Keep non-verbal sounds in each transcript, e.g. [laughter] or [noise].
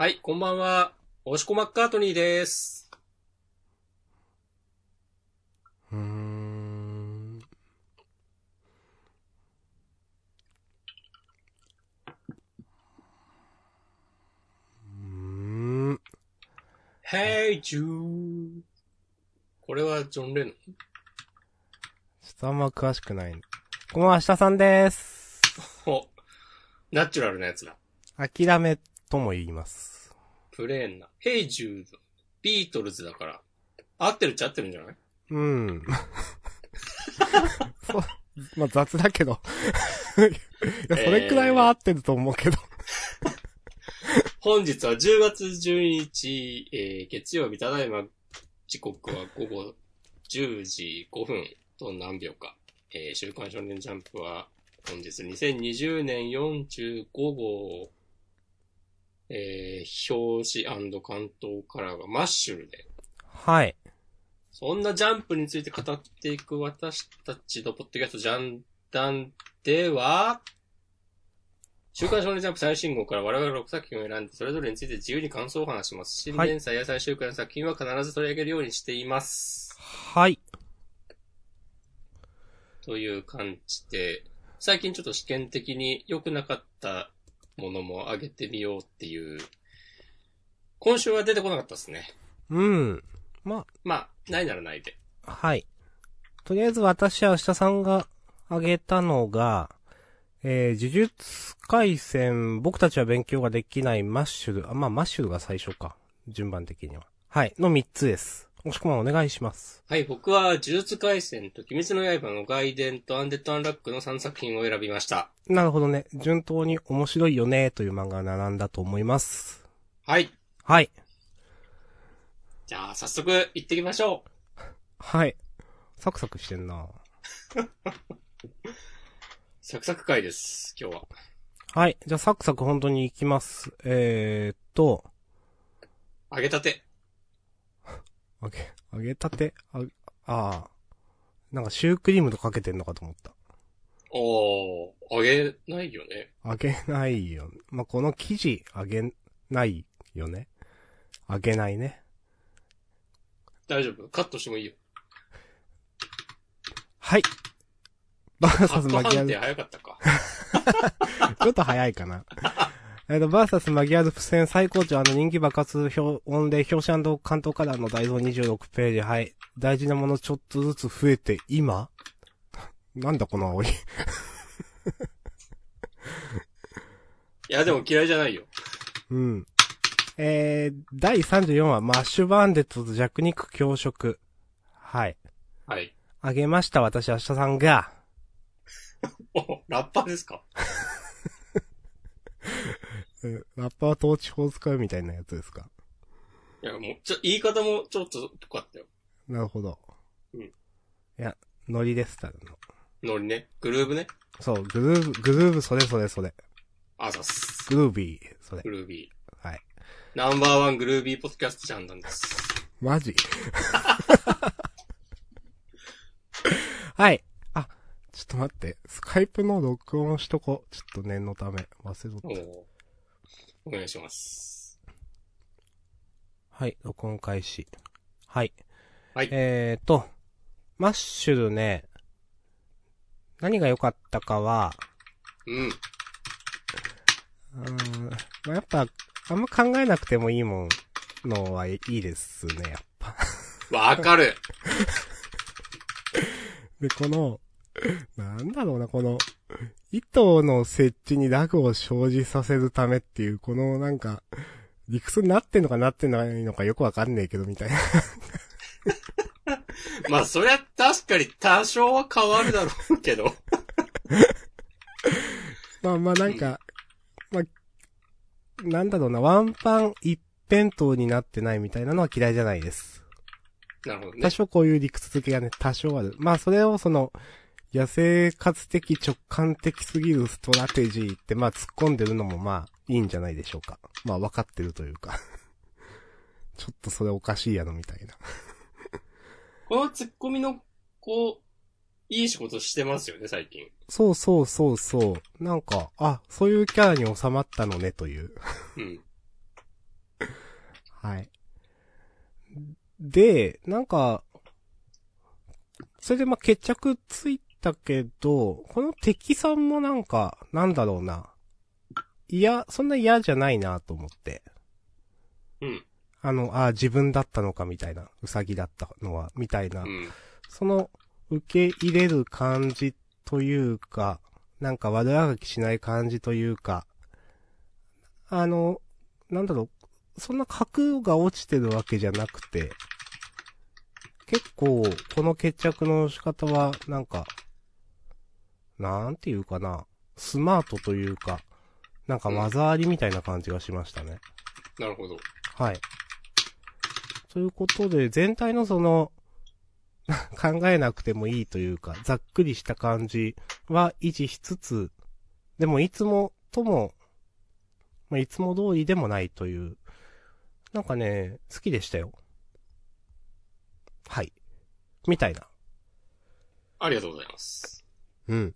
はい、こんばんは。おしこマッカートニーです。うーん。うーん。Hey Jude. これはジョン・レノン？ちょっとあんま詳しくない。こんばんは、下さんです。お、ナチュラルなやつだ。諦めとも言います。プレーンな。Hey Jude. ビートルズだから。合ってるっちゃ合ってるんじゃない？うん。[laughs] そう、まあ雑だけど。[laughs] いや、それくらいは合ってると思うけど。本日は10月12日、えー月曜日、ただいま時刻は午後10時5分と何秒か。えー週刊少年ジャンプは本日2020年45号、えー表紙関東カラーがマッシュルで、はい。そんなジャンプについて語っていく私たちのポッドキャストジャンダンでは、週刊少年ジャンプ最新号から我々6作品を選んで、それぞれについて自由に感想を話します。新連載や最終回の作品は必ず取り上げるようにしています。はい。という感じで、最近ちょっと試験的に良くなかったものも上げてみようっていう、今週は出てこなかったですね。うん。ままあ、ないならないで。あ、はい。とりあえず私は下さんが挙げたのが、えー、呪術回戦、僕たちは勉強ができないマッシュル、あ、まあ、マッシュルが最初か。順番的には。はい。の3つです。もしくはお願いします。はい、僕は呪術廻戦と鬼滅の刃の外伝とアンデッド・アンラックの3作品を選びました。なるほどね。順当に面白いよねという漫画が並んだと思います。はい。はい。じゃあ、早速行ってきましょう。はい。サクサクしてんな [laughs] サクサク回です、今日は。はい。じゃあサクサク本当に行きます。えーっと、揚げたて。揚げ、揚げたて？あ、ああ。なんかシュークリームとかけてんのかと思った。おー、揚げないよね。揚げないよ。まあ、この生地揚げないよね。揚げないね。大丈夫？カットしてもいいよ。はい。バーサスマギアズ、早かったか。[laughs] ちょっと早いかな。えっと、バーサスマギアズ付箋最高潮あの人気爆発表、音で表紙関東カラーの大蔵26ページ。はい。大事なものちょっとずつ増えて、今？[laughs] なんだこの青い。[laughs] いや、でも嫌いじゃないよ。うん。えー、第34話、マッシュバンデットと弱肉強食。はい。はい。あげました、私、明日さんが、[laughs] お、ラッパーですか？うんラッパー統治法使うみたいなやつですか？いや、もう、ちょ、言い方もちょっと良かったよ。なるほど。うんいや、ノリです、ただの。ノリね。グルーブね。そう、グルーブ、グルーブ、それそれそれ。あざっす。グルービー、それグ。ルービー。はい。ナンバーワングルービーポッドキャストジャンダンです。マジ？[laughs] はい。あ、ちょっと待って。スカイプの録音しとこ。ちょっと念のため。忘れとった。お願いします。はい、録音開始。はい。はいえーと、マッシュルね、何が良かったかは、うん。うーん、まあ、やっぱ、あんま考えなくてもいいもんのはいいですね、やっぱ。[laughs] わかる。で、この、なんだろうな、この、糸の設置にラグを生じさせるためっていう、このなんか、理屈になってんのかなってないのかよくわかんねえけど、みたいな。[laughs] まあ、そりゃ確かに多少は変わるだろうけど。[laughs] まあまあなんか、まあ、なんだろうな、ワンパン一辺倒になってないみたいなのは嫌いじゃないです。なるほどね多。少こういう理屈付けがね、多少ある。まあそれをその、野生活的直感的すぎるストラテジーってまあ突っ込んでるのもまあいいんじゃないでしょうか。まあ分かってるというか。[laughs] ちょっとそれおかしいやろみたいな。このツッコミの、こう、いい仕事してますよね、最近。そうそうそうそう。なんか、あ、そういうキャラに収まったのねという。うん。[laughs] はい。で、なんか、それでまあ決着ついたけど、この敵さんもなんか、なんだろうな。いや、そんな嫌じゃないなと思って。うん。あの、あ自分だったのかみたいな、うさぎだったのは、みたいなう。ん。その、受け入れる感じというか、なんか悪あがきしない感じというか、あの、なんだろう、そんな核が落ちてるわけじゃなくて、結構、この決着の仕方は、なんか、なんていうかな、スマートというか、なんか技ありみたいな感じがしましたね。なるほど。はい。ということで、全体のその、[laughs] 考えなくてもいいというか、ざっくりした感じは維持しつつ、でもいつもとも、まあ、いつも通りでもないという、なんかね、好きでしたよ。はい。みたいな。ありがとうございます。うん。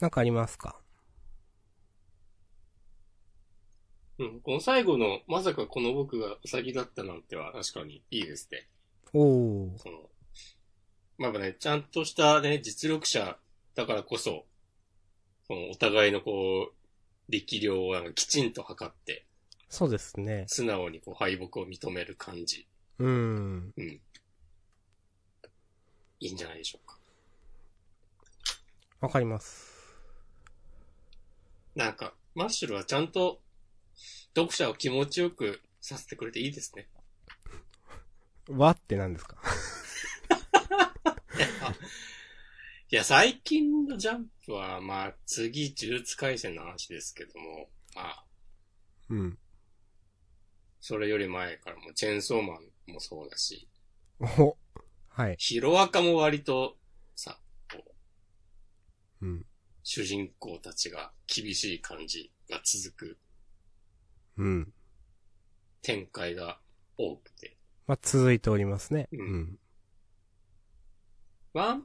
なんかありますか？うん。この最後の、まさかこの僕がウサギだったなんては確かにいいですね。おー。その、まあね、ちゃんとしたね、実力者だからこそ、そのお互いのこう、力量をなんかきちんと測って、そうですね。素直にこう敗北を認める感じ。うーん。うん。いいんじゃないでしょうか。わかります。なんか、マッシュルはちゃんと、読者を気持ちよくさせてくれていいですね。わって何ですか？[laughs] いや、最近のジャンプは、まあ、次、呪術回戦の話ですけども、まあ、うん。それより前からも、チェーンソーマンもそうだし、お、はい。ヒロアカも割と、さ、こう、うん。主人公たちが厳しい感じが続くうん。展開が多くて、まあ、続いておりますね。ううんん。ワン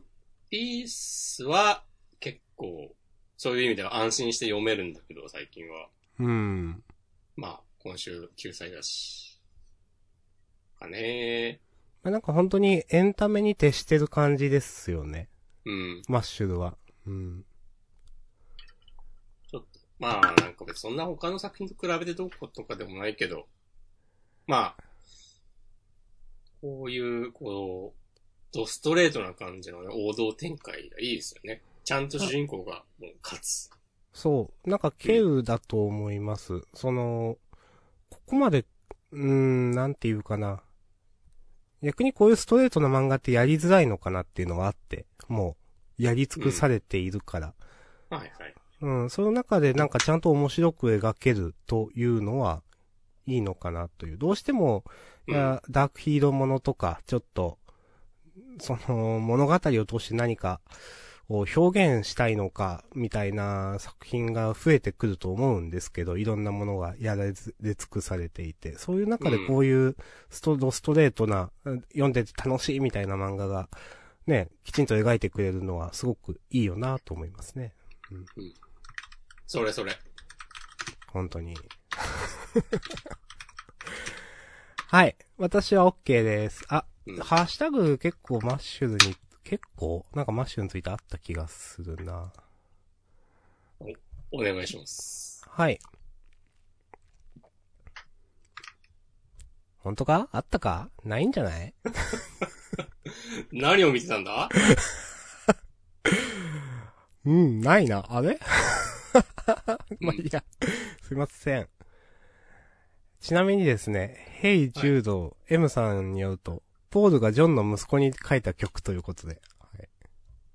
ピースは結構、そういう意味では安心して読めるんだけど、最近は。うん。まあ、今週救済だし。かねまあ、なんか本当にエンタメに徹してる感じですよね。うん。マッシュルは。うん。まあ、なんか別にそんな他の作品と比べてどうことかでもないけど、まあ、こういう、こう、ドストレートな感じのね、王道展開がいいですよね。ちゃんと主人公がもう勝つ。そう。なんか、ケウだと思います。その、ここまで、うーん、なんていうかな。逆にこういうストレートな漫画ってやりづらいのかなっていうのがあって、もう、やり尽くされているから。はいはい。うん、その中でなんかちゃんと面白く描けるというのは、いいのかなという。どうしても、いや、ダークヒーローものとか、ちょっと、その、物語を通して何かを表現したいのか、みたいな作品が増えてくると思うんですけど、いろんなものがやられ尽くされていて、そういう中でこういうスト、ドストレートな、読んでて楽しいみたいな漫画が、ね、きちんと描いてくれるのはすごくいいよなと思いますね。それそれ。本当に。[laughs] はい。私は OK です。あ、うんハッシュタグ結構マッシュルに、結構？なんかマッシュルについてあった気がするな。お願いします。はい。本当か？あったか？ないんじゃない？[laughs] 何を見てたんだ？[laughs] うん、ないな。あれ？[laughs] まあ、いいや。すいません。ちなみにですね、ヘイ・ジュード、M さんによると、ポールがジョンの息子に書いた曲ということで。はい、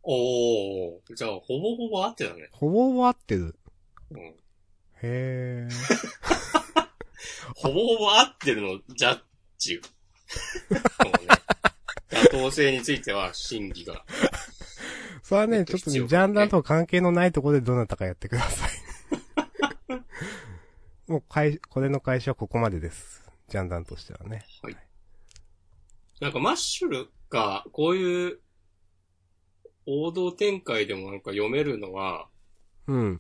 おー。じゃあ、ほぼほぼ合ってたね。ほぼほぼ合ってる。うん。へー。[laughs] ほぼほぼ合ってるの、ジャッジ。そうね。[laughs] 妥当性については、審議が。それはね、えっとちょっとね、ジャンダンと関係のないところでどなたかやってください。[laughs] もう、会、これの会社はここまでです。ジャンダンとしてはね。はい。なんかマッシュルが、こういう、王道展開でもなんか読めるのは、うん。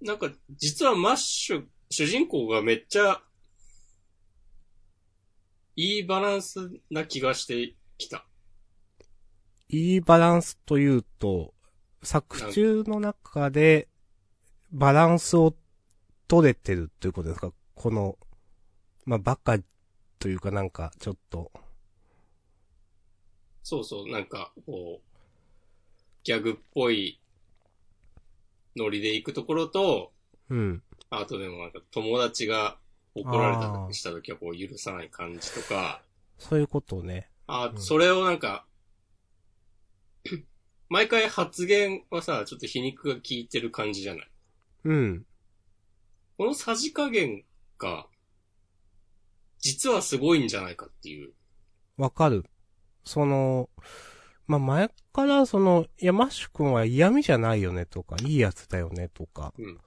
なんか、実はマッシュ、主人公がめっちゃ、いいバランスな気がしてきた。いいバランスというと、作中の中で、バランスを取れてるっていうことですか？この、まあ、バカというかなんか、ちょっと。そうそう、なんか、こう、ギャグっぽいノリで行くところと、うん。あとでもなんか友達が怒られた時した時はこう許さない感じとか、そういうことね。あ、うんそれをなんか、[clears throat] 毎回発言はさ、ちょっと皮肉が効いてる感じじゃない？うん。このさじ加減が、実はすごいんじゃないかっていう。わかる。その、まあ、前からその、いや、マッシュ君は嫌味じゃないよねとか、いいやつだよねとか。うん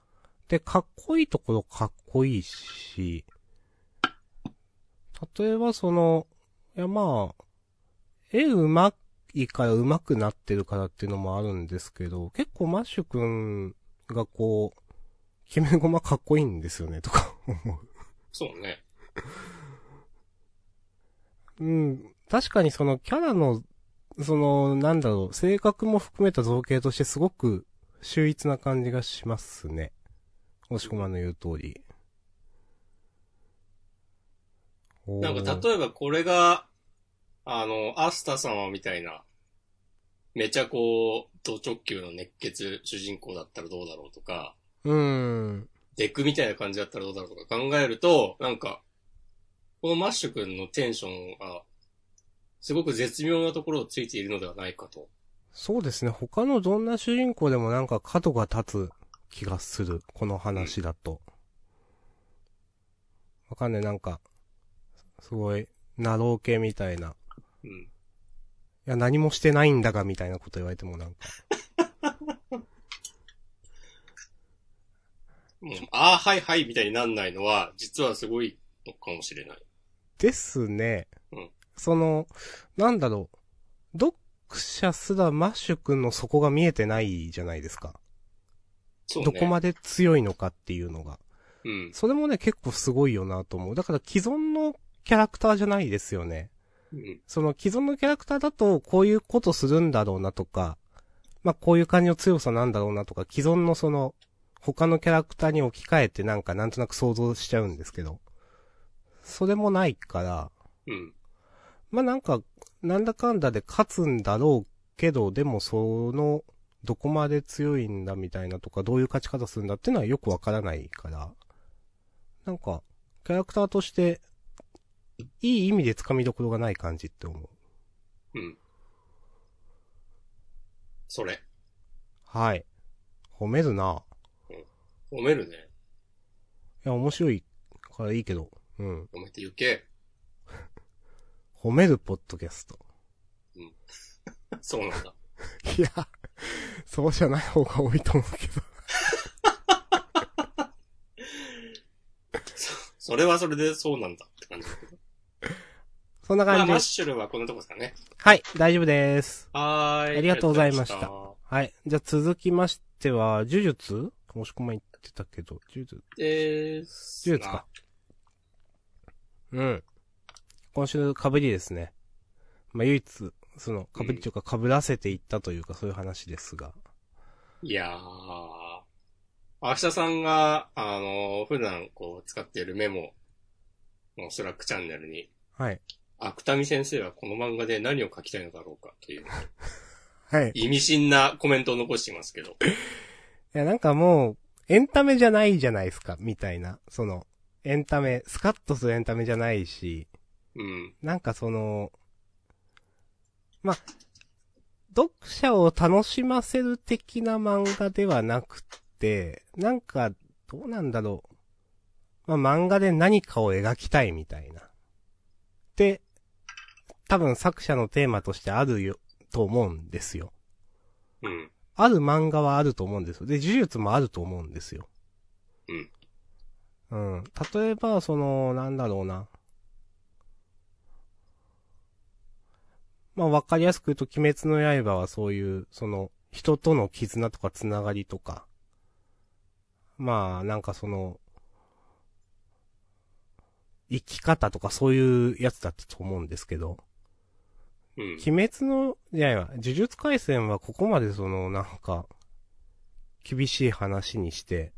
で、かっこいいところかっこいいし、例えばその、いやまあ、絵うまいからうまくなってるからっていうのもあるんですけど、結構マッシュ君がこう、決めゴマかっこいいんですよねとか思う。そうね。うん、確かにそのキャラの、その、なんだろう、性格も含めた造形としてすごく秀逸な感じがしますね。押し込まんの言う通り。なんかえ例えばこれが、あの、アスタ様みたいな、めちゃこう、ド直球の熱血主人公だったらどうだろうとか、うーん。デクみたいな感じだったらどうだろうとか考えると、なんか、このマッシュ君のテンションが、すごく絶妙なところをついているのではないかと。そうですね。他のどんな主人公でもなんか角が立つ気がする。この話だと。わかんない。なんか、すごい、なろう系みたいな。うん。いや、何もしてないんだが、みたいなこと言われてもなんか。も [laughs] う、ああ、はいはいみたいになんないのは、実はすごいのかもしれない。ですね。うんその、なんだろう。読者すらマッシュ君の底が見えてないじゃないですか。そうね。どこまで強いのかっていうのが。うん。それもね、結構すごいよなと思う。だから既存のキャラクターじゃないですよね。うん。その既存のキャラクターだと、こういうことするんだろうなとか、まあ、こういう感じの強さなんだろうなとか、既存のその、他のキャラクターに置き換えてなんかなんとなく想像しちゃうんですけど、それもないから、うん。まあ、なんか、なんだかんだで勝つんだろうけど、でもその、どこまで強いんだみたいなとか、どういう勝ち方するんだっていうのはよくわからないから、なんか、キャラクターとして、いい意味で掴みどころがない感じって思う。うん。それ。はい。褒めるな褒めるね。いや、面白いからいいけど。うん。褒めてゆけ。[laughs] 褒めるポッドキャスト。[laughs] そうなんだ。いや、そうじゃない方が多いと思うけど。[laughs] それはそれでそうなんだって感じそんな感じでマッ。シュルはこんなとこですかね。はい、大丈夫です。はーい。ありがとうございましたはい。じゃあ続きましては、呪術もし込ま言ってたけど、呪術です。呪術か。うん。今週被りですね。まあ、唯一、その、被りというか被らせていったというか、そういう話ですが。いやー。明日さんが、あの、普段こう使っているメモのスラックチャンネルに、はい。芥見先生はこの漫画で何を書きたいのだろうかという [laughs] はい。い意味深なコメントを残していますけど。や、なんかもう、エンタメじゃないじゃないですか、みたいな。その、エンタメ、スカッとするエンタメじゃないし、うん。なんかその、まあ、読者を楽しませる的な漫画ではなくて、なんか、どうなんだろう。まあ、漫画で何かを描きたいみたいな。で、多分作者のテーマとしてあるよ、と思うんですよ。うん。ある漫画はあると思うんですよ。で、呪術もあると思うんですよ。うん。うん。例えば、その、なんだろうな。まあ、わかりやすく言うと、鬼滅の刃はそういう、その、人との絆とかつながりとか、まあ、なんかその、生き方とかそういうやつだったと思うんですけど、うん。鬼滅の、いやいや、呪術回戦はここまでその、なんか、厳しい話にして、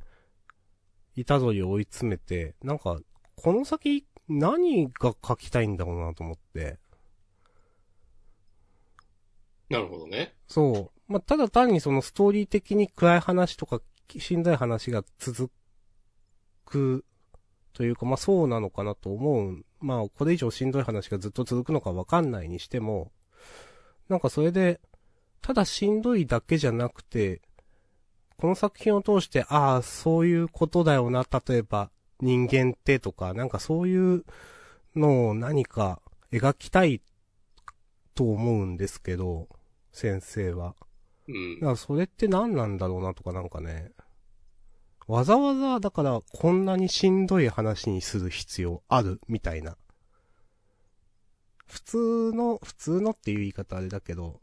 虎杖を追い詰めて、なんか、この先、何が書きたいんだろうなと思って。なるほどね。そう。まあ、ただ単にそのストーリー的に暗い話とか、しんどい話が続く、というか、まあ、そうなのかなと思う。まあ、これ以上しんどい話がずっと続くのかわかんないにしても、なんかそれで、ただしんどいだけじゃなくて、この作品を通して、ああ、そういうことだよな、例えば、人間ってとか、なんかそういうのを何か描きたいと思うんですけど、先生は。うんだ。からそれって何なんだろうなとかなんかね。わざわざ、だからこんなにしんどい話にする必要あるみたいな。普通の、普通のっていう言い方あれだけど、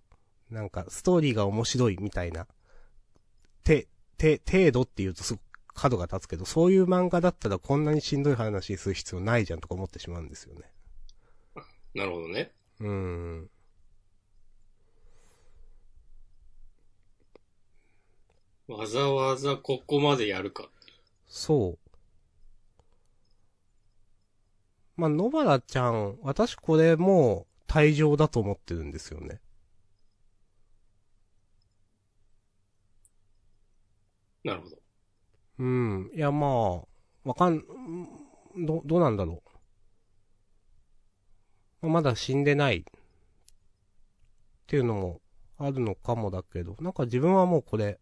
なんかストーリーが面白いみたいな。て、て、程度って言うとすごく角が立つけど、そういう漫画だったらこんなにしんどい話にする必要ないじゃんとか思ってしまうんですよね。なるほどね。うーん。わざわざここまでやるか。そう。まあ、野原ちゃん、私これもう退場だと思ってるんですよね。なるほど。うん。いや、まあ、わかん、んど、どうなんだろう。まあまだ死んでない。っていうのもあるのかもだけど、なんか自分はもうこれ、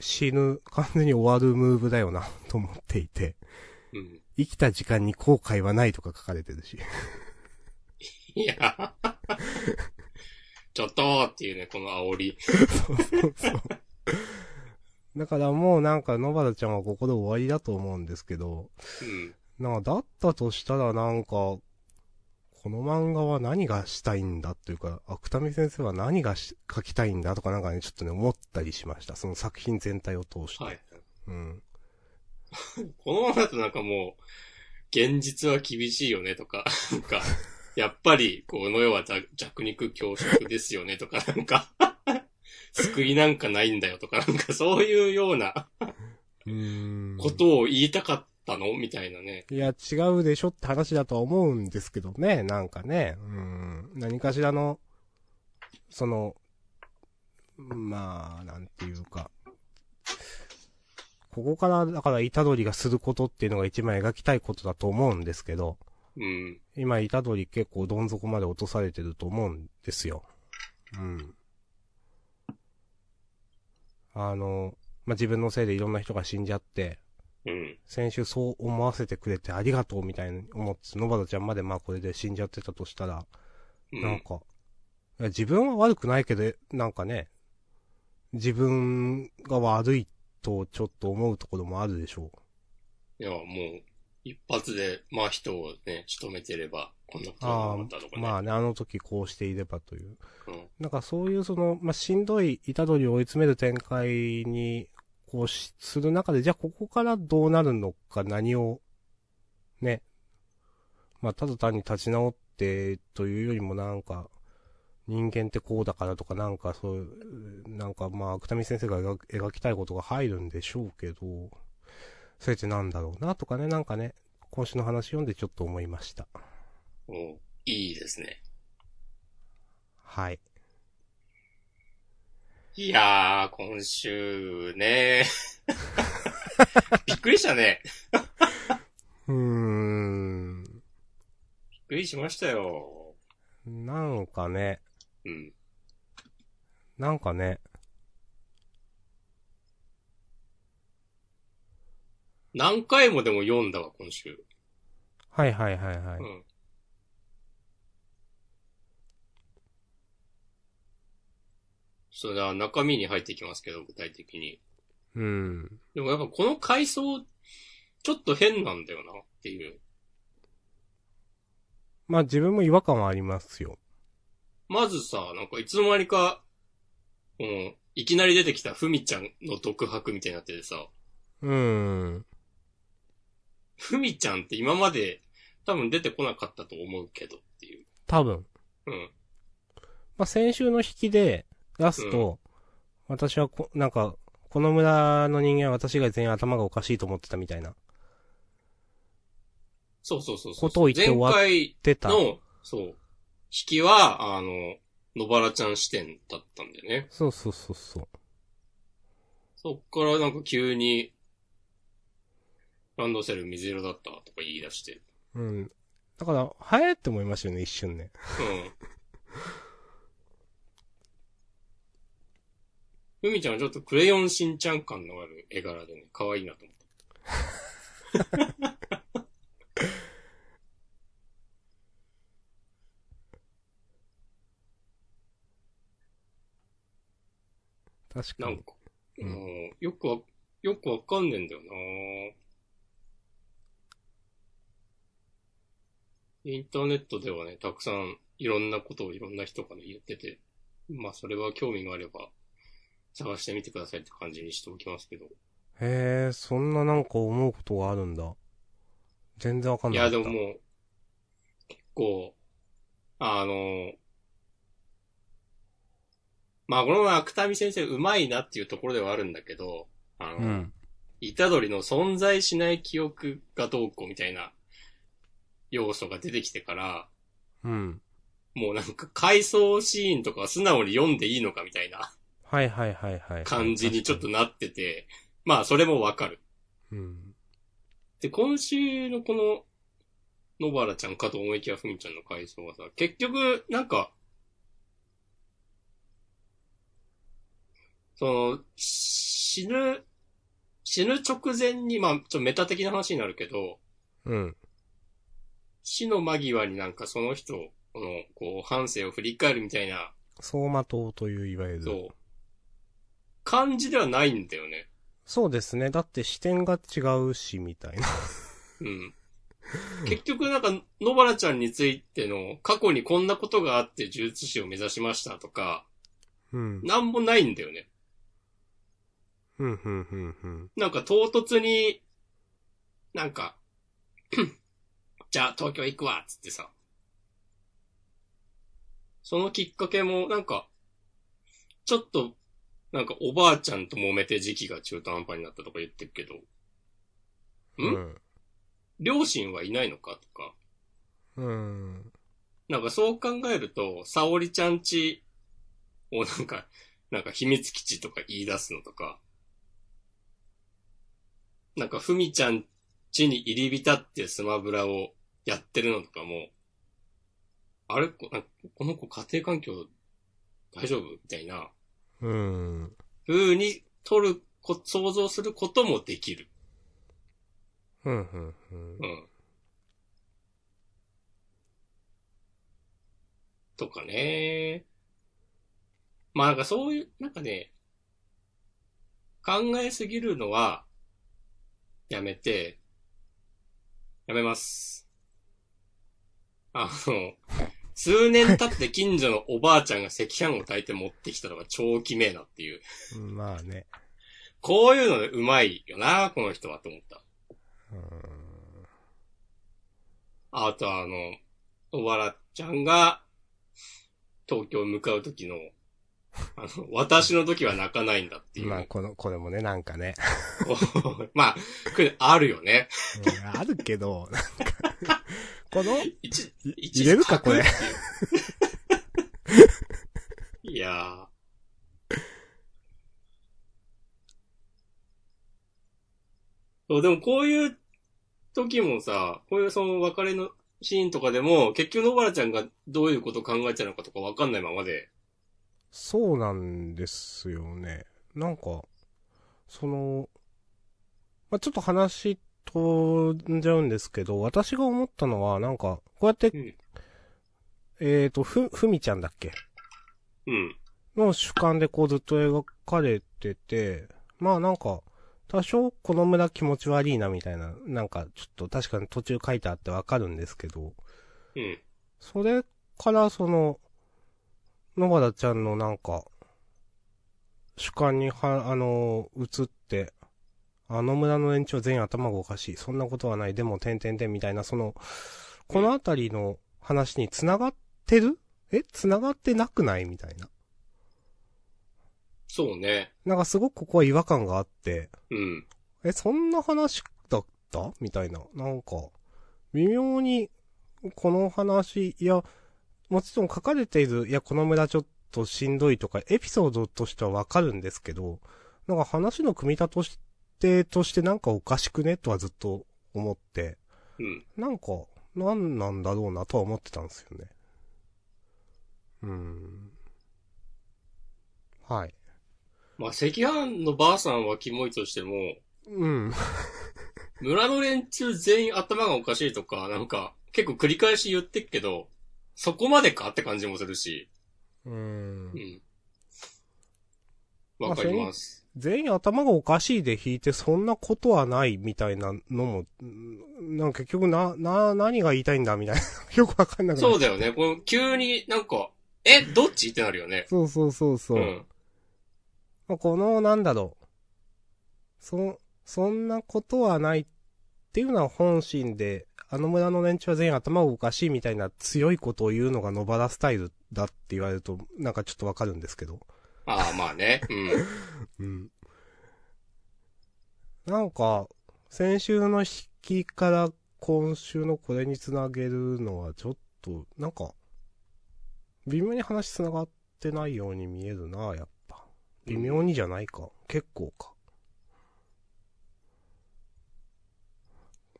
死ぬ、完全に終わるムーブだよな、[laughs] と思っていて。うん。生きた時間に後悔はないとか書かれてるし。いや。[laughs] ちょっとーっていうね、この煽り。そうそうそう。だからもうなんか野原ちゃんはここで終わりだと思うんですけど、うん。なんかだったとしたらなんか、この漫画は何がしたいんだっていうか、芥見先生は何がし書きたいんだとかなんかね、ちょっとね、思ったりしました。その作品全体を通して。はい。うん。[laughs] このままだとなんかもう、現実は厳しいよねとか、[laughs] なんか、やっぱり、この世は弱弱肉強食ですよねとか、[laughs] なんか、救いなんかないんだよとか、なんかそういうような。ことを言いたかったの？みたいなね。いや、違うでしょって話だとは思うんですけどね、なんかね。うん。何かしらの、その、まあ、なんていうか。ここから、だから、虎杖がすることっていうのが一番描きたいことだと思うんですけど、うん。今、虎杖結構どん底まで落とされてると思うんですよ。うん。あの、まあ、自分のせいでいろんな人が死んじゃって、うん。先週そう思わせてくれてありがとうみたいに思って、野原ちゃんまでまあこれで死んじゃってたとしたら、うん。なんか、自分は悪くないけど、なんかね、自分が悪いとちょっと思うところもあるでしょいや、もう、一発で、まあ人をね、仕留めてれば、こんなことになったとかう。ね。まあね、あの時こうしていればという。うん。なんかそういうその、まあしんどい虎杖を追い詰める展開に、こうし、する中で、じゃあここからどうなるのか何を、ね。まあただ単に立ち直ってというよりもなんか、人間ってこうだからとかなんかそういう、なんかまあ、芥見先生が描描きたいことが入るんでしょうけど、それってなんだろうなとかね、なんかね、今週の話読んでちょっと思いました。おいいですね。はい。いやー、今週ね。[laughs] びっくりしたね。うーん。びっくりしましたよ。なんかね、うん。なんかね、何回もでも読んだわ、今週。はいはいはいはい。うん。それは中身に入っていきますけど、具体的に。うん。でもやっぱこの階層、ちょっと変なんだよなっていう。まあ自分も違和感はありますよ。まずさ、なんかいつの間にか、うん、いきなり出てきたふみちゃんの独白みたいになっててさ、うーん。ふみちゃんって今まで多分出てこなかったと思うけどっていう。多分。うん。まあ、先週の引きで出すと、私はこ、なんか、この村の人間は私が全員頭がおかしいと思ってたみたいな。そうそうそうそう。ことを言って終わっ前回出た。の、そう。引きは、あの、野原ちゃん視点だったんだよね。そうそうそうそう。そっからなんか急に、ランドセル水色だったとか言い出して。うん。だから、早いって思いましたよね、一瞬ね。うん。ふみちゃんはちょっとクレヨンしんちゃん感のある絵柄でね、可愛いなと思った。確かに。なんか、うんもうよくわ、よくわかんねえんだよなインターネットではね、たくさんいろんなことをいろんな人がね、言ってて、まあそれは興味があれば探してみてくださいって感じにしておきますけど。へえ、そんななんか思うことがあるんだ。全然わかんいない。やでももう、結構、あの、まあこの芥見先生うまいなっていうところではあるんだけど、あの、うん。虎杖の存在しない記憶がどうこうみたいな要素が出てきてから、うん。もうなんか回想シーンとかは素直に読んでいいのかみたいなはいはいはいはい。感じにちょっとなってて、まあそれもわかる。うん。で、今週のこの、野原ちゃんかと思いきやふみちゃんの回想はさ、結局、なんか、その、死ぬ、死ぬ直前に、まあ、ちょっとメタ的な話になるけど、うん。死の間際になんかその人の、こう、半生を振り返るみたいな、走馬灯といういわゆる。そう、感じではないんだよね。そうですね。だって視点が違うし、みたいな。うん。結局なんか、野原ちゃんについての過去にこんなことがあって呪術師を目指しましたとか、うん。なんもないんだよね。うん、うん、うん、うん。なんか唐突に、なんか、[clears throat] じゃあ東京行くわっつってさ。そのきっかけも、なんか、ちょっと、なんかおばあちゃんと揉めて時期が中途半端になったとか言ってるけど、んうん。両親はいないのかとか、うん。なんかそう考えると、沙織ちゃんちをなんか、[laughs] なんか秘密基地とか言い出すのとか、なんかふみちゃんちに入り浸ってスマブラをやってるのとかも、あれ？こなんかこの子家庭環境大丈夫？みたいなうん。風に取るこ、想像することもできる。うん、うん、うんう。ん。とかね。まあなんかそういう、なんかね、考えすぎるのは、やめて、やめます。あの、数年経って近所のおばあちゃんが赤飯を炊いて持ってきたのが超きめえなっていう。まあね。こういうのでうまいよな、この人はと思った。うん。あとあの、おわらちゃんが、東京に向かう時の、あの、私の時は泣かないんだっていう。まあ、この、これもね、なんかね。[laughs] まあ、あるよね。うんあるけど、なんか、この、入れるかこれ [laughs] いやー。そう、でもこういう時もさ、こういうその別れのシーンとかでも、結局野原ちゃんがどういうことを考えてたのかとかわかんないままで、そうなんですよね。なんか、その、まあ、ちょっと話飛んじゃうんですけど、私が思ったのは、なんか、こうやって、うんえーと、ふ、ふみちゃんだっけ？うん。の主観でこうずっと描かれてて、まあなんか、多少この村気持ち悪いなみたいな、なんかちょっと確かに途中書いてあってわかるんですけど、うん。それからその、野原ちゃんのなんか、主観には、あの、映って、あの村の連中は全員頭がおかしい。そんなことはない。でも、点々点みたいな、その、このあたりの話に繋がってる？え？繋がってなくない？みたいな。そうね。なんかすごくここは違和感があって、うん。え、そんな話だった？みたいな。なんか、微妙に、この話、いや、もちろん書かれている、いや、この村ちょっとしんどいとか、エピソードとしてはわかるんですけど、なんか話の組み立として、としてなんかおかしくね？とはずっと思って、うん。なんか、なんなんだろうなとは思ってたんですよね。うーん。はい。まあ、赤飯のばあさんはキモいとしても、うん。村の連中全員頭がおかしいとか、なんか、結構繰り返し言ってっけど、そこまでかって感じもするし、うーんう。ん。わかります。全員頭がおかしいで弾いてそんなことはないみたいなのも、んなんか結局な、な、何が言いたいんだみたいな。[laughs] よくわかんなくなるそうだよね。この急になんか、え、どっち？ってなるよね。そうそうそうそう。ん。まあこの、なんだろう。そ、そんなことはないっていうのは本心で、あの村の連中は全員頭がおかしいみたいな強いことを言うのが野バラスタイルだって言われると、なんかちょっとわかるんですけど。ああ、まあね。うん。[laughs] うん。なんか、先週の引きから今週のこれにつなげるのはちょっと、なんか、微妙に話つながってないように見えるな、やっぱ。微妙にじゃないか。結構か。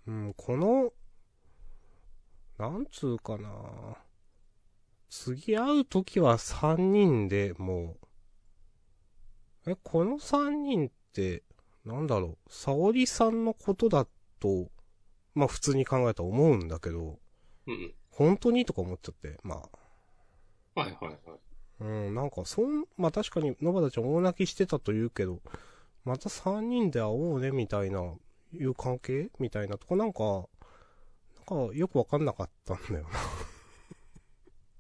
うん、この、なんつうかな。次会うときは3人でもう、え、この三人って、なんだろう、沙織さんのことだと、まあ普通に考えたら思うんだけど、うん。本当にとか思っちゃって、まあ。はいはいはい。うん、なんか、そん、まあ確かに、野端ちゃん大泣きしてたと言うけど、また三人で会おうね、みたいな、いう関係みたいなとこなんか、なんか、よくわかんなかったんだよ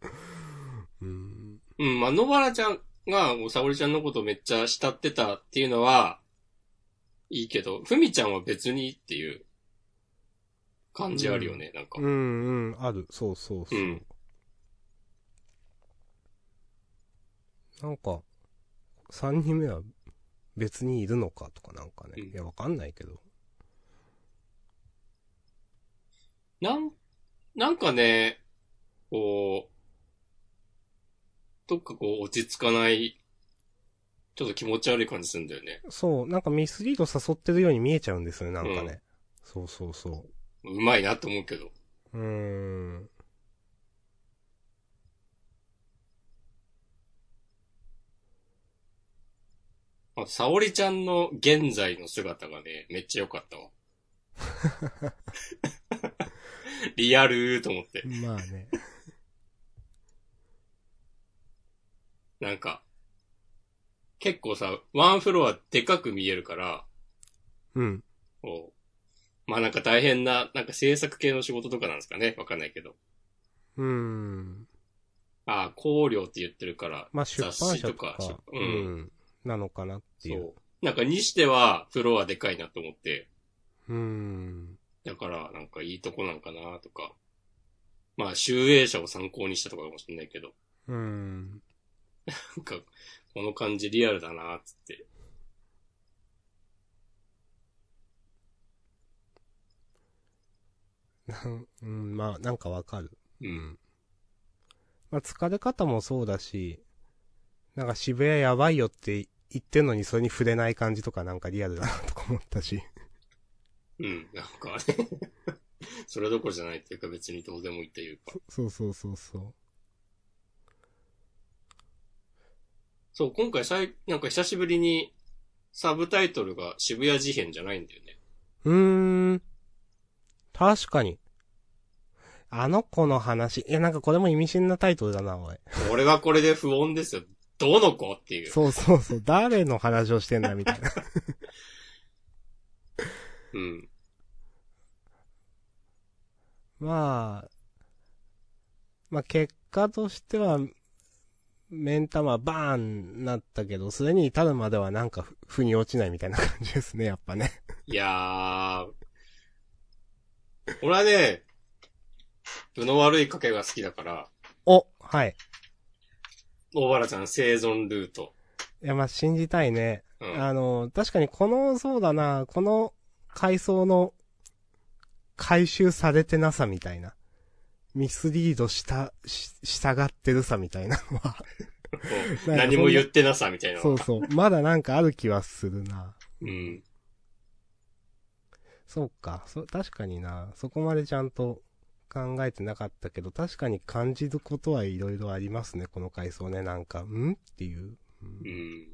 な。[laughs] うん。うん、まあ、野原ちゃんが、もう沙織ちゃんのことめっちゃ慕ってたっていうのは、いいけど、ふみちゃんは別にっていう感じあるよね、なんか。うん、うん、ある。そうそうそう。うんなんか、三人目は別にいるのかとかなんかね。うんいや、わかんないけど。なん、なんかね、こう、どっかこう落ち着かない、ちょっと気持ち悪い感じするんだよね。そう、なんかミスリード誘ってるように見えちゃうんですよね、なんかね。そうそうそうまいなと思うけど。う。うーん。あ沙織ちゃんの現在の姿がね、めっちゃ良かったわ。[laughs] リアルーと思って。まあね。なんか、結構さ、ワンフロアでかく見えるから、うん。こうまあなんか大変な、なんか制作系の仕事とかなんですかね？わかんないけど。うーん。ああ、香料って言ってるから、まあ出版雑誌社とか、出ううん。ん。なのかなっていう。そう。なんかにしては、フロアでかいなと思って、うーん。だからなんかいいとこなんかなとか。まあ、集英社を参考にしたとかかもしれないけど、うーん。なんか、この感じリアルだなつって。うん、まあ、なんかわかる。うん。まあ、疲れ方もそうだし、なんか渋谷やばいよって言ってんのにそれに触れない感じとかなんかリアルだなとか思ったし。うん。なんかね、[laughs] それどころじゃないっていうか別にどうでもいいっていうか。そうそうそうそう。そう、今回さい、なんか久しぶりにサブタイトルが渋谷事変じゃないんだよね。うーん。確かに。あの子の話。いや、なんかこれも意味深なタイトルだな、おい。俺はこれで不穏ですよ。どの子っていう。そうそうそう。誰の話をしてんだ、みたいな。[laughs] うん。まあ、まあ結果としては、目ん玉バーンなったけど、それに至るまではなんかふ腑に落ちないみたいな感じですね、やっぱね。いやー、俺はね、部の悪い賭けが好きだから、お、はい。大原ちゃん生存ルート。いや、まあ、信じたいね。うん。あの、確かにこの、そうだな、この階層の回収されてなさみたいな。ミスリードした、し、従ってるさみたいなのは。うん何も言ってなさ、みたいな。そうそう。まだなんかある気はするな。うん。そうか。そ、確かにな。そこまでちゃんと考えてなかったけど、確かに感じることはいろいろありますね、この階層ね。なんか、ん？っていう。うんうん。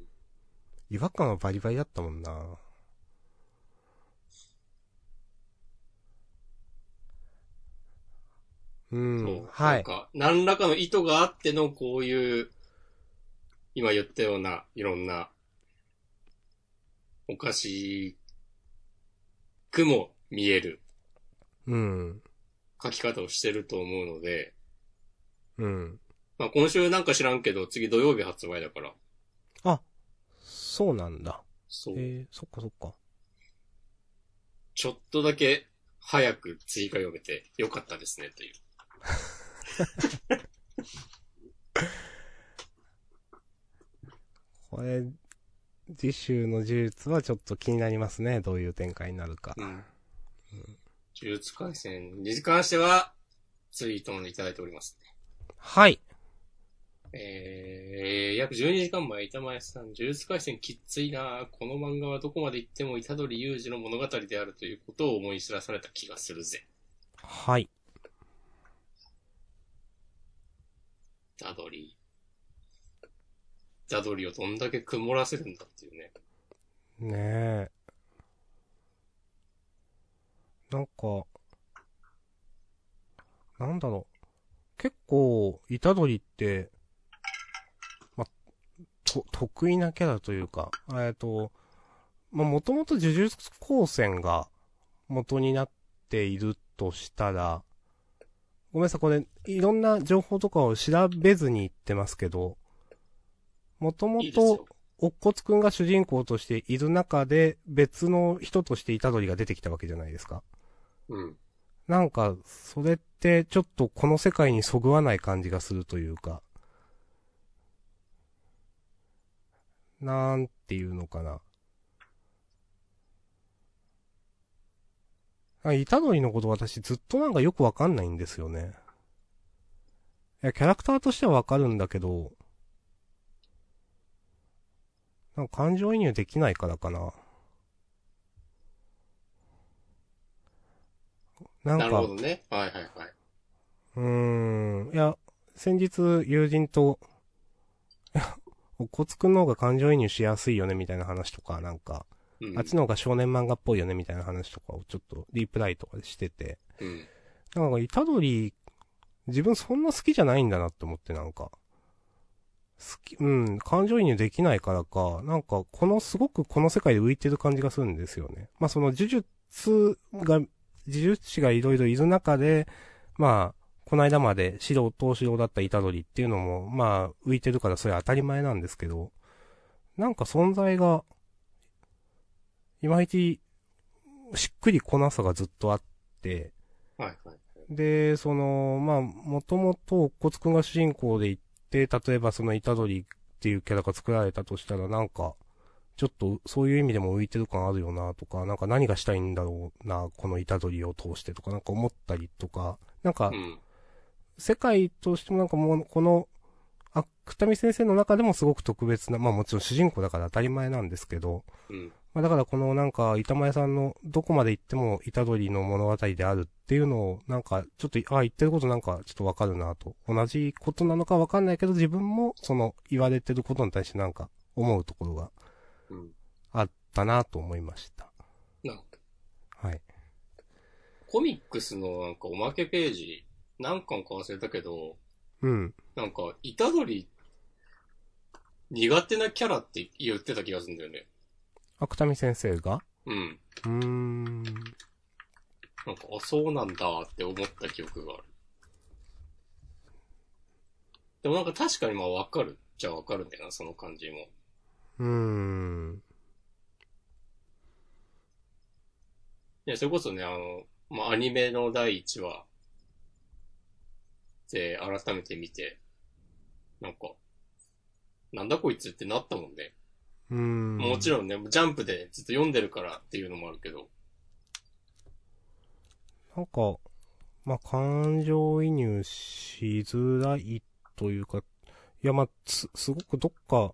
違和感はバリバリだったもんな。うん。そう。はい。なんか、何らかの意図があってのこういう、今言ったような、いろんな、おかしくも見えるうん。書き方をしてると思うので、うん。まあ今週なんか知らんけど、次土曜日発売だから、あ、そうなんだ。そう。えー、そっかそっか。ちょっとだけ早く追加読めてよかったですね、という。[laughs] これ、次週の呪術はちょっと気になりますね。どういう展開になるか。うん。呪術回戦に関しては、ツイートもいただいておりますね。はい。えー、約12時間前、板前さん、呪術回戦きっついなこの漫画はどこまで行っても虎杖裕二の物語であるということを思い知らされた気がするぜ。はい。虎杖。虎杖をどんだけ曇らせるんだっていうね。ねえ。なんか、なんだろう。結構、虎杖って、ま、と、得意なキャラというか、えっと、ま、もともと呪術高専が元になっているとしたら、ごめんなさい、これ、いろんな情報とかを調べずに言ってますけど、もともと。おっこつくんが主人公としている中で、別の人として虎杖が出てきたわけじゃないですか。うん。なんか、それって、ちょっとこの世界にそぐわない感じがするというか、なんていうのかな。あ、虎杖のこと私ずっとなんかよくわかんないんですよね。いや、キャラクターとしてはわかるんだけど、なんか感情移入できないからかな。なんかなるほ、どね。はいはいはい。うーん。いや、先日友人と、[laughs] おこつくんの方が感情移入しやすいよねみたいな話とか、なんか、うん。あっちの方が少年漫画っぽいよねみたいな話とかをちょっとリプライとかでしてて、うん。なんか、虎杖、自分そんな好きじゃないんだなって思ってなんか、好き、うん、感情移入できないからか、なんか、この、すごくこの世界で浮いてる感じがするんですよね。まあ、その呪術が、呪術師がいろいろいる中で、まあ、この間まで指導、東指導だった虎杖っていうのも、まあ、浮いてるからそれは当たり前なんですけど、なんか存在が、いまいち、しっくりこなさがずっとあって、はいはい。で、その、まあ、もともと、おっこつくんが主人公で行って、例えばその虎杖っていうキャラが作られたとしたら、なんか、ちょっと、そういう意味でも浮いてる感あるよな、とか、なんか何がしたいんだろうな、この虎杖を通してとか、なんか思ったりとか、なんかう、ん。世界としてもなんかもう、この、あ、くたみ先生の中でもすごく特別な、まあもちろん主人公だから当たり前なんですけど、うん。まあだからこのなんか、板前さんのどこまで行っても虎杖の物語であるっていうのを、なんか、ちょっと、あ、言ってることなんかちょっとわかるなと。同じことなのかわかんないけど、自分もその言われてることに対してなんか思うところがうん。あったなと思いました。なんか、はい。コミックスのなんかおまけページ、何巻か忘れたけど、うん。なんか、虎杖、苦手なキャラって言ってた気がするんだよね。あくたみ先生が？うん。うーん。なんか、あ、そうなんだって思った記憶がある。でもなんか確かにまあわかる。じゃあわかるんだよな、その感じも。うーん。いや、それこそね、あの、まあ、アニメの第1話で改めて見て、なんか、なんだこいつってなったもんね。うーん。もちろんね、ジャンプでずっと読んでるからっていうのもあるけど、なんか、まあ、感情移入しづらいというか、いや、まあ、す、すごくどっか、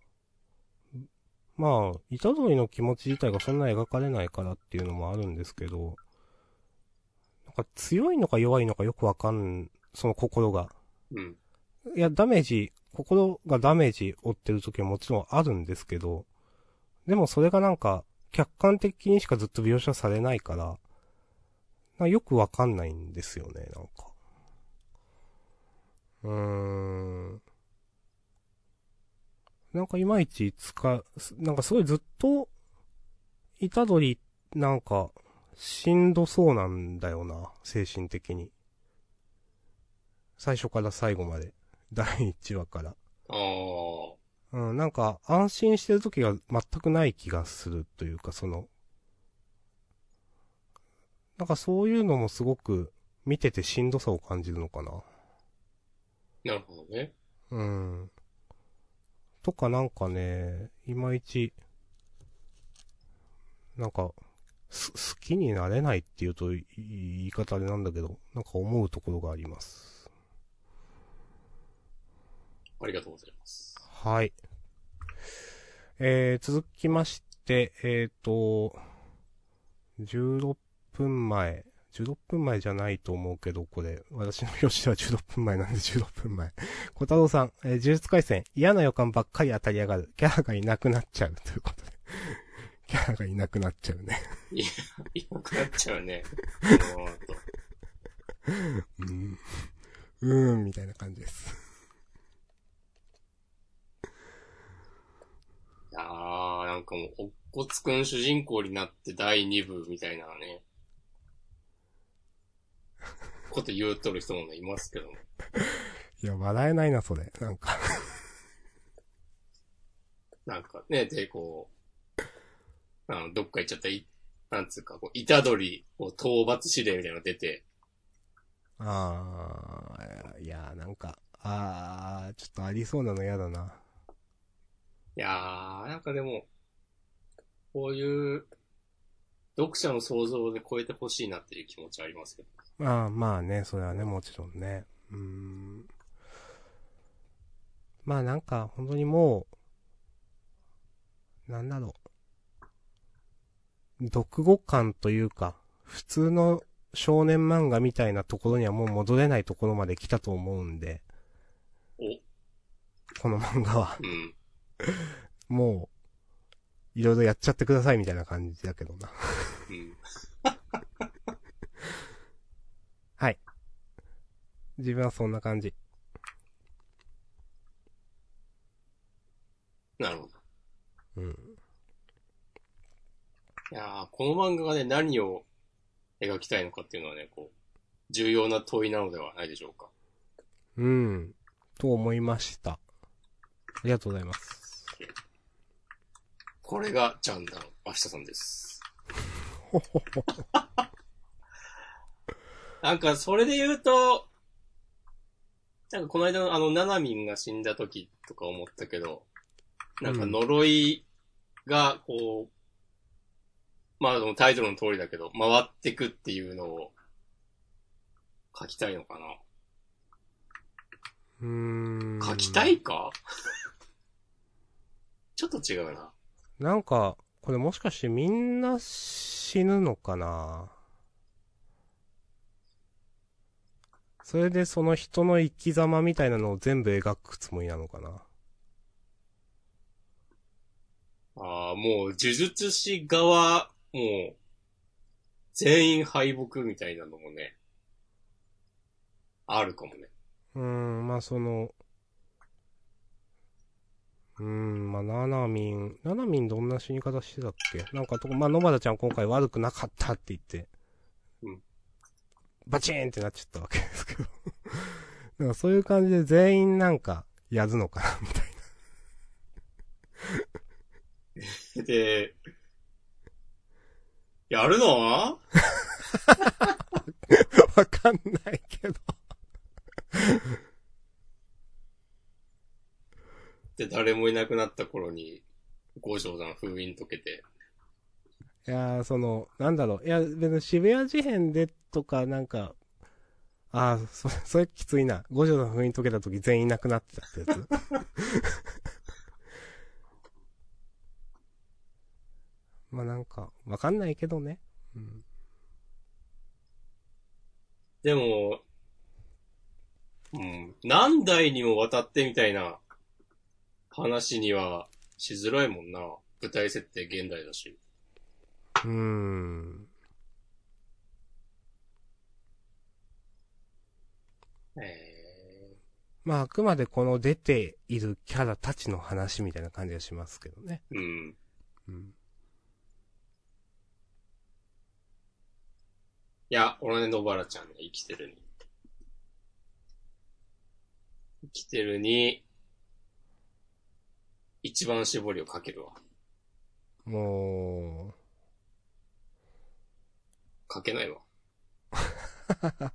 まあ、虎杖の気持ち自体がそんな描かれないからっていうのもあるんですけど、なんか強いのか弱いのかよくわかん、その心が。うん。いや、ダメージ、心がダメージ負ってる時はもちろんあるんですけど、でもそれがなんか、客観的にしかずっと描写されないから、なよくわかんないんですよね、なんか。うーん。なんかいまいち使、すなんかすごいずっと、虎杖、なんか、しんどそうなんだよな、精神的に。最初から最後まで。第1話から。ああ、うん、なんか、安心してる時が全くない気がするというか、その、なんかそういうのもすごく見ててしんどさを感じるのかな。なるほどね。うん。とかなんかね、いまいち、なんか、す、好きになれないっていうとい言い方あれなんだけど、なんか思うところがあります。ありがとうございます。はい。えー、続きまして、えーと、16分前。16分前じゃないと思うけど、これ。私の表紙では16分前なんで16分前。小太郎さん、えー、呪術回戦。嫌な予感ばっかり当たり上がる。キャラがいなくなっちゃう。ということで。キャラがいなくなっちゃうね。いなくなっちゃうね。[laughs] うん。うーん、みたいな感じです。いやー、なんかもう、おっこつくん主人公になって第2部みたいなね、こと言うとる人もね、いますけども。いや、笑えないな、それ。なんか。なんかね、で、こう、あの、どっか行っちゃったい、なんつうか、こう、虎取を討伐指令みたいなの出て、あー、いや、なんか、あー、ちょっとありそうなの嫌だな。いやー、なんかでも、こういう、読者の想像で超えてほしいなっていう気持ちはありますけど。まあまあね、それはね、もちろんね。うーん。まあなんか、本当にもう、なんだろう。読後感というか、普通の少年漫画みたいなところにはもう戻れないところまで来たと思うんで、お、この漫画は。うん。もう、いろいろやっちゃってくださいみたいな感じだけどな。うん。はい。自分はそんな感じ。なるほど。うん。いやー、この漫画がね、何を描きたいのかっていうのはね、こう、重要な問いなのではないでしょうか。うん。と思いました。ありがとうございます。これが、ジャンダン、明日さんです。[laughs] なんか、それで言うと、なんかこの間のあの、ナナミンが死んだ時とか思ったけど、なんか呪いが、こう、まあ、でもタイトルの通りだけど、回ってくっていうのを書きたいのかな。うーん。書きたいか？[laughs] ちょっと違うな。なんか、これもしかしてみんな死ぬのかな？それでその人の生き様みたいなのを全部描くつもりなのかな？ああ、もう、呪術師側、もう、全員敗北みたいなのもね、あるかもね。うーん、まあその、うーん、まあナナミン、ナナミンどんな死に方してたっけ？なんかとこ、まあ野原ちゃん今回悪くなかったって言って、うん。バチーンってなっちゃったわけですけど。[laughs] なんかそういう感じで全員なんか、やるのかなみたい [laughs] で、やるの？[laughs] わかんないけど。で、誰もいなくなった頃に、五条さん封印解けて、いやー、その、なんだろう。いや、別に渋谷事変でとか、なんか、ああ、そ、それきついな。五条の封印解けた時全員いなくなってたってやつ。[laughs] まあなんか、わかんないけどね。うん。でも、うん、何代にもわたってみたいな話にはしづらいもんな。舞台設定現代だし。うーん。えまああくまでこの出ているキャラたちの話みたいな感じがしますけどね。ー、うん。うん。いや、俺ね、野原ちゃんね、生きてるに。生きてるに、一番絞りをかけるわ。もかけないわ。[laughs]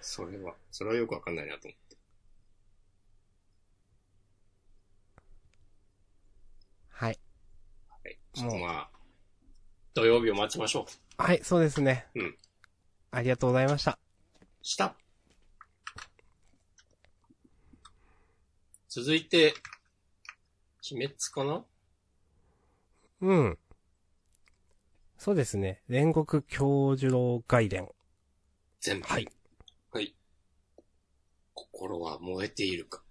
それは、それはよくわかんないなと思って。う、はい。はい。ちょっとまあ、土曜日を待ちましょう。はい、そうですね。うん。ありがとうございました。した。続いて、鬼滅かな？うん。そうですね。煉獄教授郎外伝。全部。はい。はい。心は燃えているか。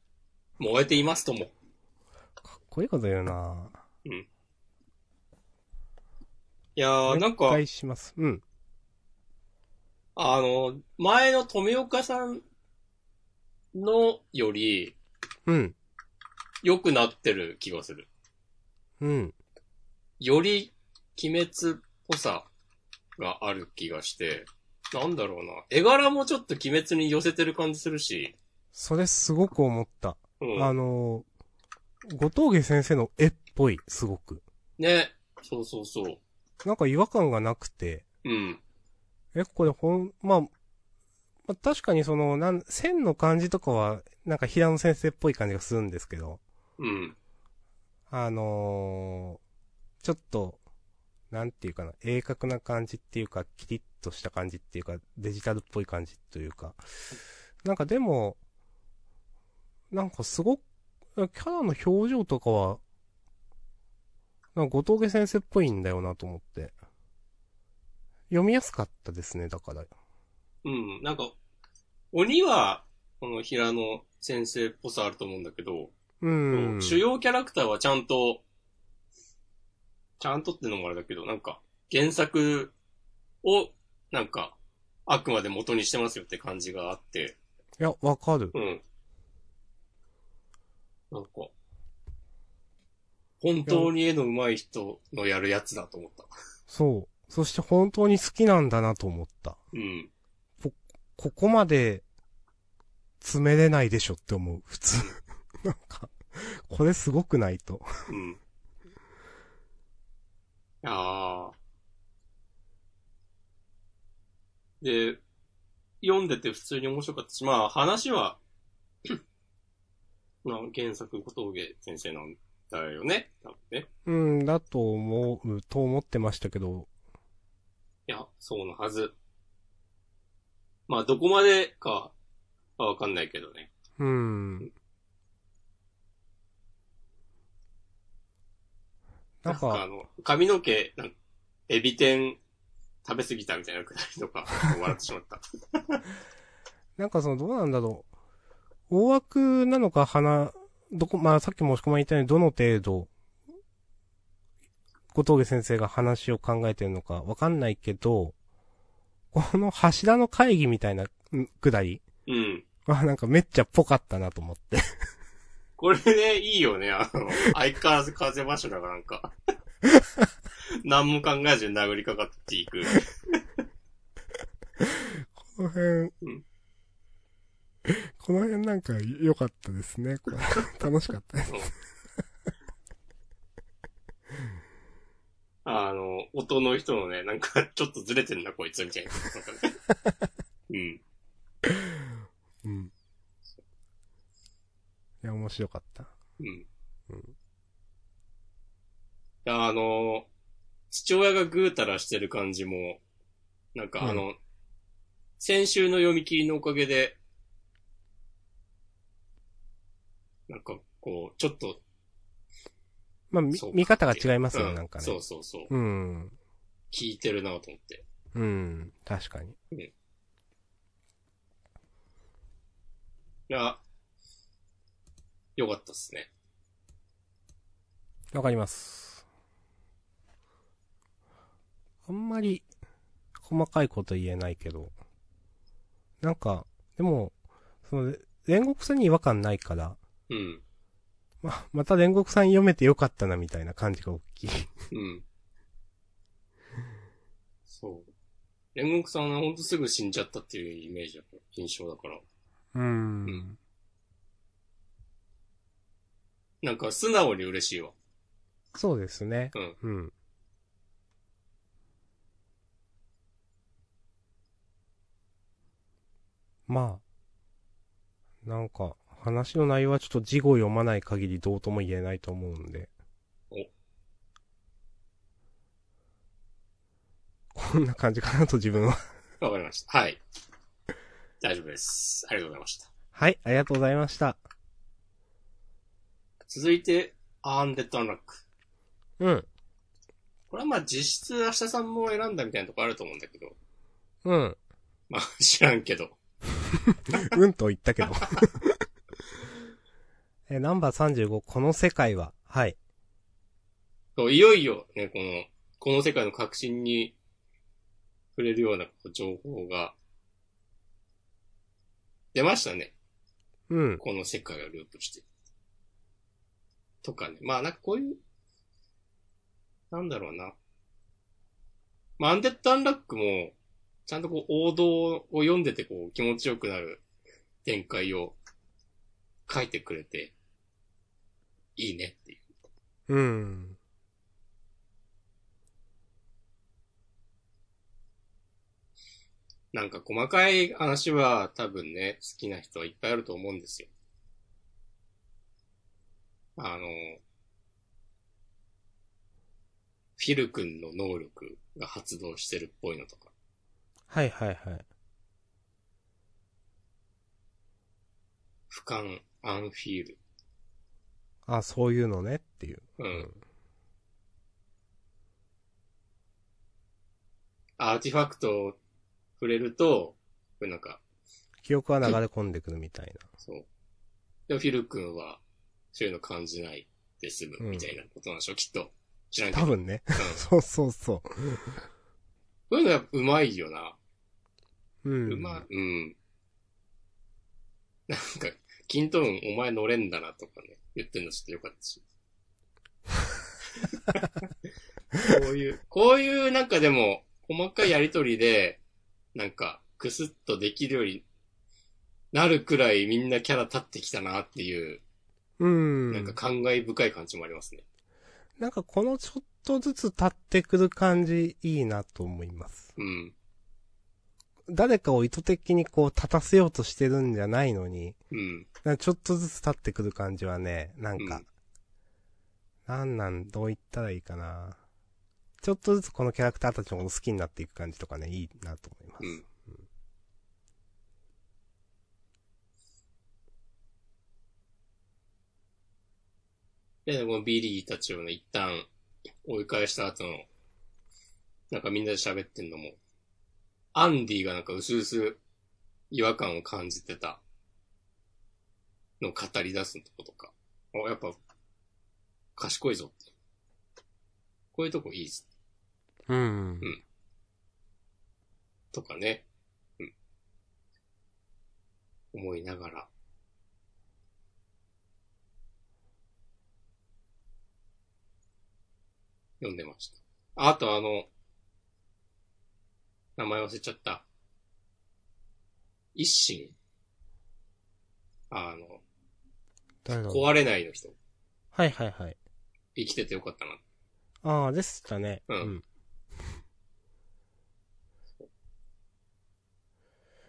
燃えていますとも。かっこいいこと言うなうん。いやー、なんかお、願いします。うん。あの、前の富岡さんのよりうん。良くなってる気がする。うん。より鬼滅っぽさがある気がして、なんだろうな。絵柄もちょっと鬼滅に寄せてる感じするし、それすごく思った。うん。あのー、後藤家先生の絵っぽい、すごく。ね。そうそうそう。なんか違和感がなくて、うん。え、これほん、まあ、まあ、確かにその、なん、線の感じとかは、なんか平野先生っぽい感じがするんですけど、うん。あのー、ちょっと、なんていうかな、鋭角な感じっていうか、キリッとした感じっていうか、デジタルっぽい感じというか、なんかでも、なんかすごく、キャラの表情とかは、なんか後藤家先生っぽいんだよなと思って。読みやすかったですね、だから。うん。なんか、鬼は、この平野先生っぽさあると思うんだけど、うん。主要キャラクターはちゃんと、ちゃんとってのもあれだけど、なんか、原作を、なんか、あくまで元にしてますよって感じがあって、いや、わかる。うん。なんか、本当に絵の上手い人のやるやつだと思った。そう。そして本当に好きなんだなと思った。うん。ここまで、詰めれないでしょって思う。普通。[laughs] なんか、[laughs] これすごくないと。うん。ああ。で、読んでて普通に面白かったし、まあ話は、[clears throat] まあ原作小峠先生なんだよね。多分ね。うん、だと思う、と思ってましたけど。いや、そうのはず。まあどこまでかはわかんないけどね。うん。なんあか、の、髪の毛、なんエビ天食べ過ぎたみたいなくだりとか、笑ってしまった。[laughs] なんかその、どうなんだろう。大枠なのか、花、どこ、まあさっきも押し込まれたように、どの程度、小峠先生が話を考えてるのかわかんないけど、この柱の会議みたいな、んくだりうん。はなんかめっちゃぽかったなと思って。これね、いいよね。あの、相変わらず風柱がなんか、[laughs] 何も考えずに殴りかかっていく。この辺、うんこの辺なんか良かったですね。楽しかったです。あの、音の人のね、なんか、ちょっとずれてんな、こいつ、みたいな。なんかね [laughs] うん。うん。いや、面白かった。うん。うんいや、あの、父親がぐうたらしてる感じも、なんかあの、先週の読み切りのおかげで、なんかこう、ちょっと、まあ、みそうか見方が違いますよね、うんなんかね。そうそうそう。うん。聞いてるなと思って。うん。確かに。いや、よかったっすね。わかります。あんまり、細かいこと言えないけど。なんか、でも、その、煉獄さんに違和感ないから、うん。ま、また煉獄さん読めてよかったなみたいな感じが大きい。うん。そう。煉獄さんはほんとすぐ死んじゃったっていうイメージだから、印象だから。うんんなんか素直に嬉しいわ。そうですね。うん。うん。まあ、なんか、話の内容はちょっと字語読まない限りどうとも言えないと思うんで。おこんな感じかなと自分は。わかりました。はい。大丈夫です。ありがとうございました。はい、ありがとうございました。続いて、アーンデッドアンラック。うん、これはまあ実質明日さんも選んだみたいなとこあると思うんだけど。うん、まあ [laughs] 知らんけど。[laughs] うんと言ったけど。[laughs] え、ナンバー35、この世界は、はい。そういよいよね、この、この世界の革新に触れるようなこう情報が出ましたね。うん、この世界をループして。とかね。まあなんかこういう、なんだろうな。まあアンデッドアンラックも、ちゃんとこう王道を読んでてこう気持ちよくなる展開を書いてくれて、いいねっていう。うん。なんか細かい話は多分ね、好きな人はいっぱいあると思うんですよ。あの、フィル君の能力が発動してるっぽいのとか。はいはいはい。俯瞰アンフィール。あ、そういうのねっていう。うん。アーティファクトを触れると、これなんか、記憶は流れ込んでくるみたいな。そう。でもフィル君は、そういうの感じないで済むみたいなことなんでしょ、きっと。知らんけど。多分ね。うん。[laughs] そうそうそそういうのやっぱうまいよな。う。うん。うまい。うん。なんか、キントーンお前乗れんだなとかね、言ってんのちょっとよかったし。こういう、こういうなんかでも、細かいやりとりで、なんか、クスッとできるようになるくらいみんなキャラ立ってきたなっていう、うん。なんか感慨深い感じもありますね。なんかこのちょっとずつ立ってくる感じいいなと思います。うん。誰かを意図的にこう立たせようとしてるんじゃないのに、うん。なんかちょっとずつ立ってくる感じはね、なんか、うんなんなん、どう言ったらいいかな。ちょっとずつこのキャラクターたちのこと好きになっていく感じとかね、いいなと思います。うん。で、このビリーたちをね、一旦追い返した後の、なんかみんなで喋ってんのも、アンディがなんか薄々違和感を感じてたのを語り出すとことか、あやっぱ、賢いぞって。こういうとこいいっす。うん。とかね。うん。思いながら。読んでました。ああとあの、名前忘れちゃった。一心あの、壊れないの人。はいはいはい。生きててよかったな。ああ、でしたね。うん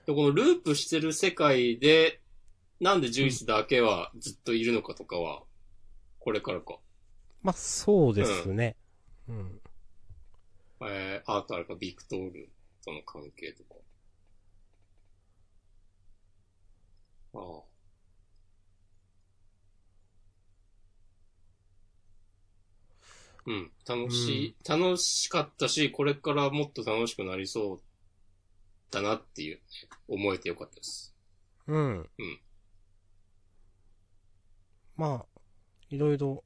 で、このループしてる世界で、なんでジュイスだけはずっといるのかとかは、これからか。まあ、そうですね。うん。えー、あとあれか、ビクトールとの関係とか。ああ。うん。楽しい、楽しかったし、これからもっと楽しくなりそうだなっていう、思えてよかったです。うん。うん。まあ、いろいろ。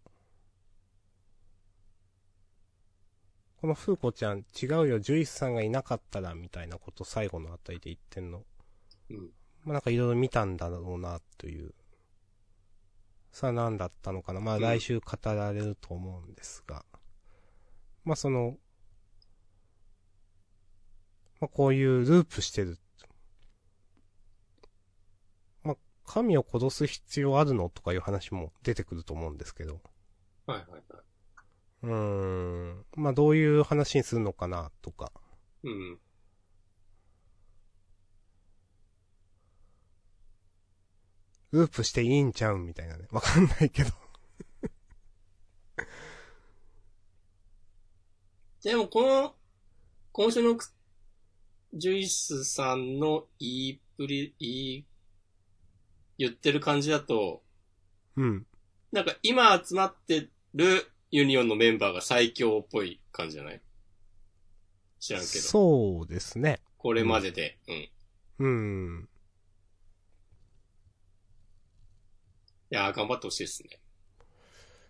このフーコちゃん、違うよ、ジュイスさんがいなかったら、みたいなこと最後のあたりで言ってんの。うん。まあなんかいろいろ見たんだろうな、という。さあ何だったのかな。まあうん来週語られると思うんですが。まあその、まあこういうループしてる。まあ神を殺す必要あるの？とかいう話も出てくると思うんですけど。はいはいはい。うーん。まあどういう話にするのかな、とか。うん。ループしていいんちゃうんみたいなね。わかんないけど。[laughs] でもこの、今週のくジュイスさんの言いっぷり、言い、言ってる感じだと、うん。なんか今集まってるユニオンのメンバーが最強っぽい感じじゃない？知らんけど。そうですね。これまでで。うん。うん。いやー、頑張ってほしいですね。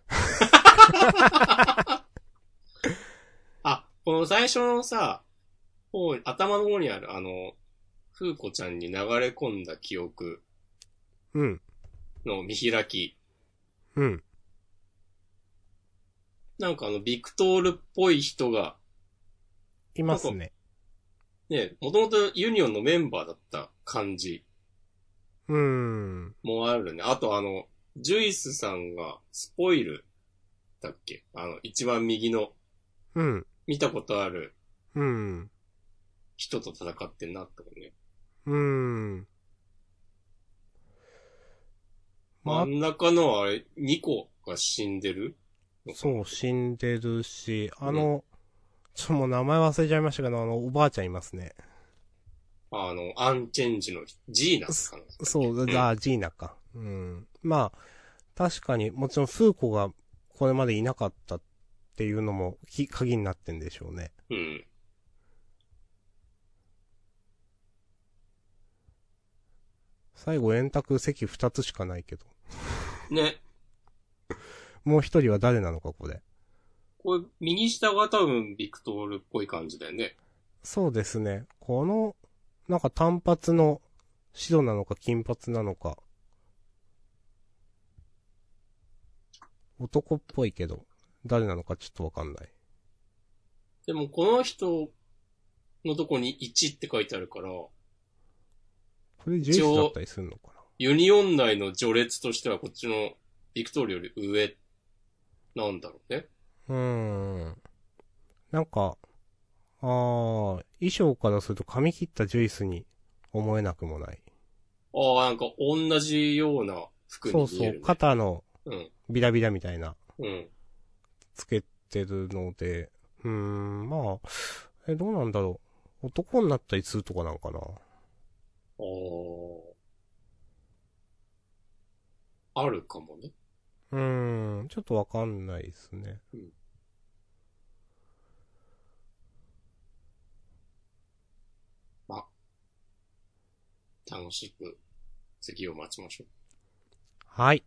[laughs] あ、この最初のさ、冒頭の方にある、あの、風子ちゃんに流れ込んだ記憶うん。の見開き。うん。なんかあの、ビクトールっぽい人が、いますね。ね、もともとユニオンのメンバーだった感じうーん。もあるね。あとあの、ジュイスさんがスポイルだっけ？あの、一番右のうん。見たことあるうん。人と戦ってんなって思うね。うーん。まあ真ん中のあれ、2個が死んでる？そう、死んでるし、あの、ちょっともう名前忘れちゃいましたけど、あの、おばあちゃんいますね。あの、アンチェンジのジーナスかな。そう、あ、ジーナか。うん。まあ、確かに、もちろん、フーコがこれまでいなかったっていうのも、き、鍵になってんでしょうね。うん。最後、円卓席二つしかないけど。ね。もう一人は誰なのか、これ。これ、右下が多分ビクトールっぽい感じだよね。そうですね。この、なんか短髪の白なのか金髪なのか。男っぽいけど、誰なのかちょっとわかんない。でも、この人のとこに1って書いてあるから、これジュイスだったりするのかユニオン内の序列としてはこっちのビクトールより上なんだろうね。なうーん。なんか、あー、衣装からすると髪切ったジュイスに思えなくもない。ああ、なんか同じような服に見える、ね。そうそう、肩のうん。ビラビラみたいな、うん。つけてるので、うーん、まあ、え、どうなんだろう。男になったりするとかなんかな。ああ。あるかもね。うーん、ちょっとわかんないですね。楽しく次を待ちましょう。はい。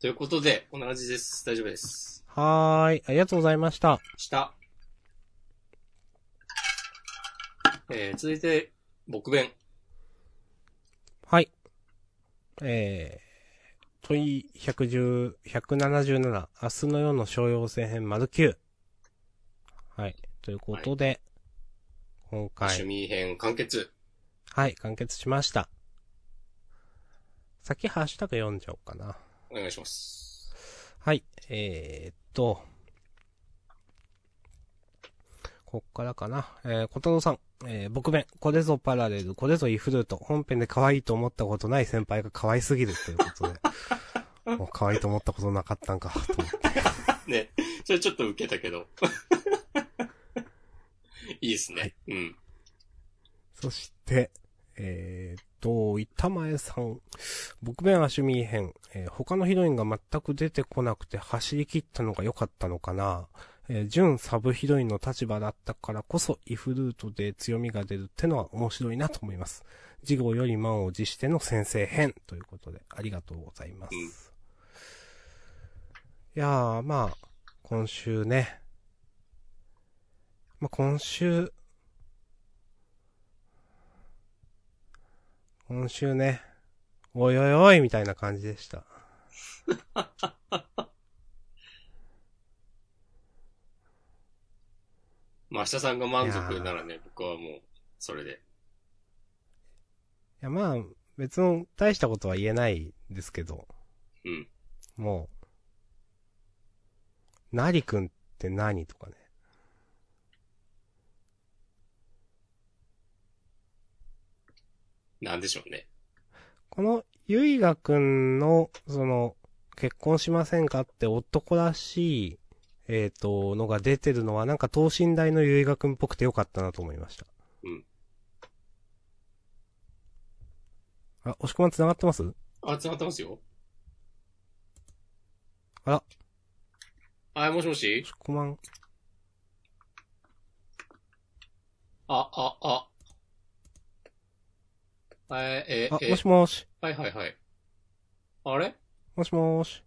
ということで、こんな感じです。大丈夫です。はーい。ありがとうございました。下。えー、続いて、僕弁。はい。えー、問い110、177、明日の夜の商用戦編丸9。はい。ということで、今趣回、味編完結。はい、完結しました。先ハッシュタグ読んじゃおうかな。お願いします。はい。えー、っと、こっからかな。えー、ことのさん。えー、僕弁。これぞパラレル、これぞイフルート。本編で可愛いと思ったことない先輩が可愛すぎるということで。[laughs] もう可愛いと思ったことなかったんか、と思って。ね。それちょっと受けたけど。[laughs] いいですね。はいうん。そして、えーっと、板前さん。僕弁アシュミー編。えー他のヒロインが全く出てこなくて走り切ったのが良かったのかな。えー準サブヒロインの立場だったからこそ、イフルートで強みが出るってのは面白いなと思います。事後より満を持しての先生編ということで、ありがとうございます。うんいやー、まあ、今週ね。まあ、今週、今週ね、おいおいおいみたいな感じでした。[laughs] まあ、明日さんが満足ならね、僕はもう、それで。いや、まあ、別の大したことは言えないですけど、うん。もう、なりくんって何とかね。なんでしょうね。この、ゆいがくんの、その、結婚しませんかって男らしい、えっ、と、のが出てるのは、なんか等身大のゆいがくんっぽくてよかったなと思いました。うん。あ、押し込まん繋がってます？あ、繋がってますよ。あら、あ、もしもし？押し込まん、あ、あ、あ。えー、えー、あ、えーもしもーし、はいはいはい。あれ？もしもーし、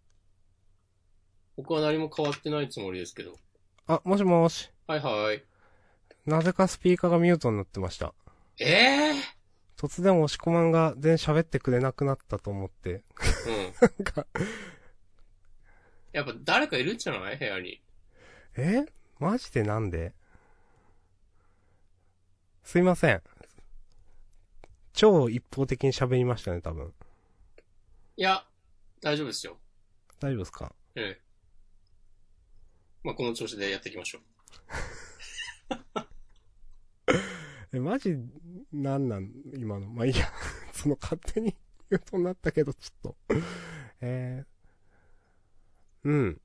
僕は何も変わってないつもりですけど。あ、もしもーし、はいはい。なぜかスピーカーがミュートになってました。ええ突然押し込まんが全然喋ってくれなくなったと思って、ー、うん。[laughs] なんか、やっぱ誰かいるんじゃない？部屋に。え？マジでなんで？すいません。超一方的に喋りましたね、多分。いや、大丈夫ですよ。大丈夫ですか？ええ。まあ、この調子でやっていきましょう。[laughs] え、マジ、なんなん今の。まあ、いいや。[laughs] その勝手に言うとなったけど、ちょっと。えー、うん。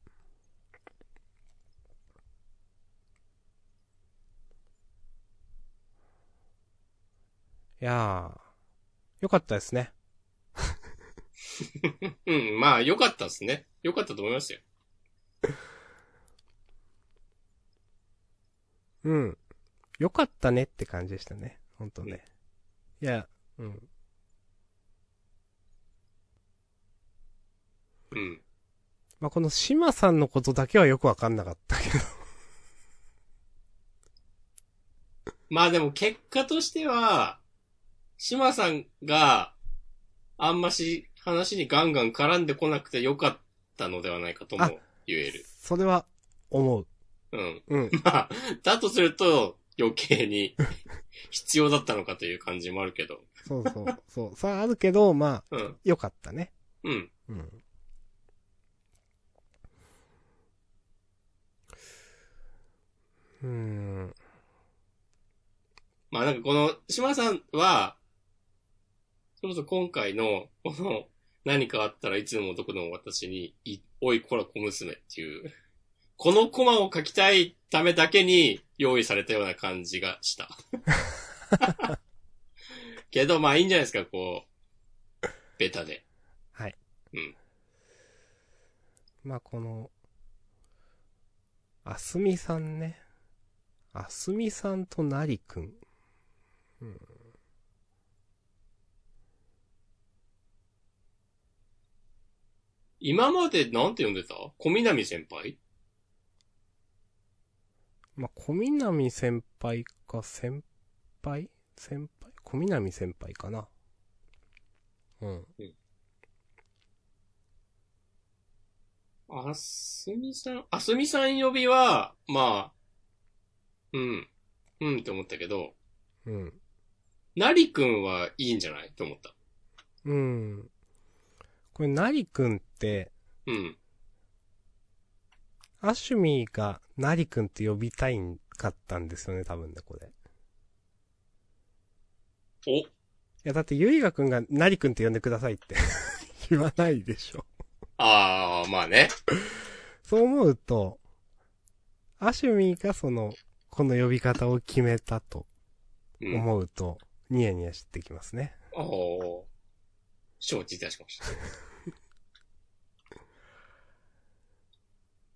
いやー、よかったですね。[laughs] うん、まあ、良かったですね。良かったと思いますよ。うん。よかったねって感じでしたね。ほんとね。いや、うん。うん。まあ、この島さんのことだけはよくわかんなかったけど。[laughs] まあでも結果としては、島さんがあんまし話にガンガン絡んでこなくてよかったのではないかともあ言える。それは、思う。うん。うん。[laughs] まあ、だとすると余計に [laughs] 必要だったのかという感じもあるけど。そうそう。そう。さあ、あるけど、まあ、うん。よかったね。うん。うん。うーん。まあなんかこの島さんは、それこそ今回の、この、何かあったらいつでもどこでも私に、い、おいこら小娘っていう、このコマを書きたいためだけに用意されたような感じがした。[laughs] けどまあいいんじゃないですか、こう、ベタで。はい。うん。まあ、この、あすみさんね。あすみさんとなりくん。今までなんて呼んでた？小南先輩？まあ、小南先輩か先輩？先輩？小南先輩かな。うん。あすみさん、あすみさん呼びは、まあ、うん、うんって思ったけど、うん。なりくんはいいんじゃない？と思った。うん。これ、なりくんって、うん。アシュミーがなりくんって呼びたいんかったんですよね、多分ね、これ。おいや、だってゆいがくんがなりくんって呼んでくださいって [laughs] 言わないでしょ。あー、まあね。そう思うと、アシュミがその、この呼び方を決めたとうん。思うと、ニヤニヤしてきますね。おー。承知いたしました。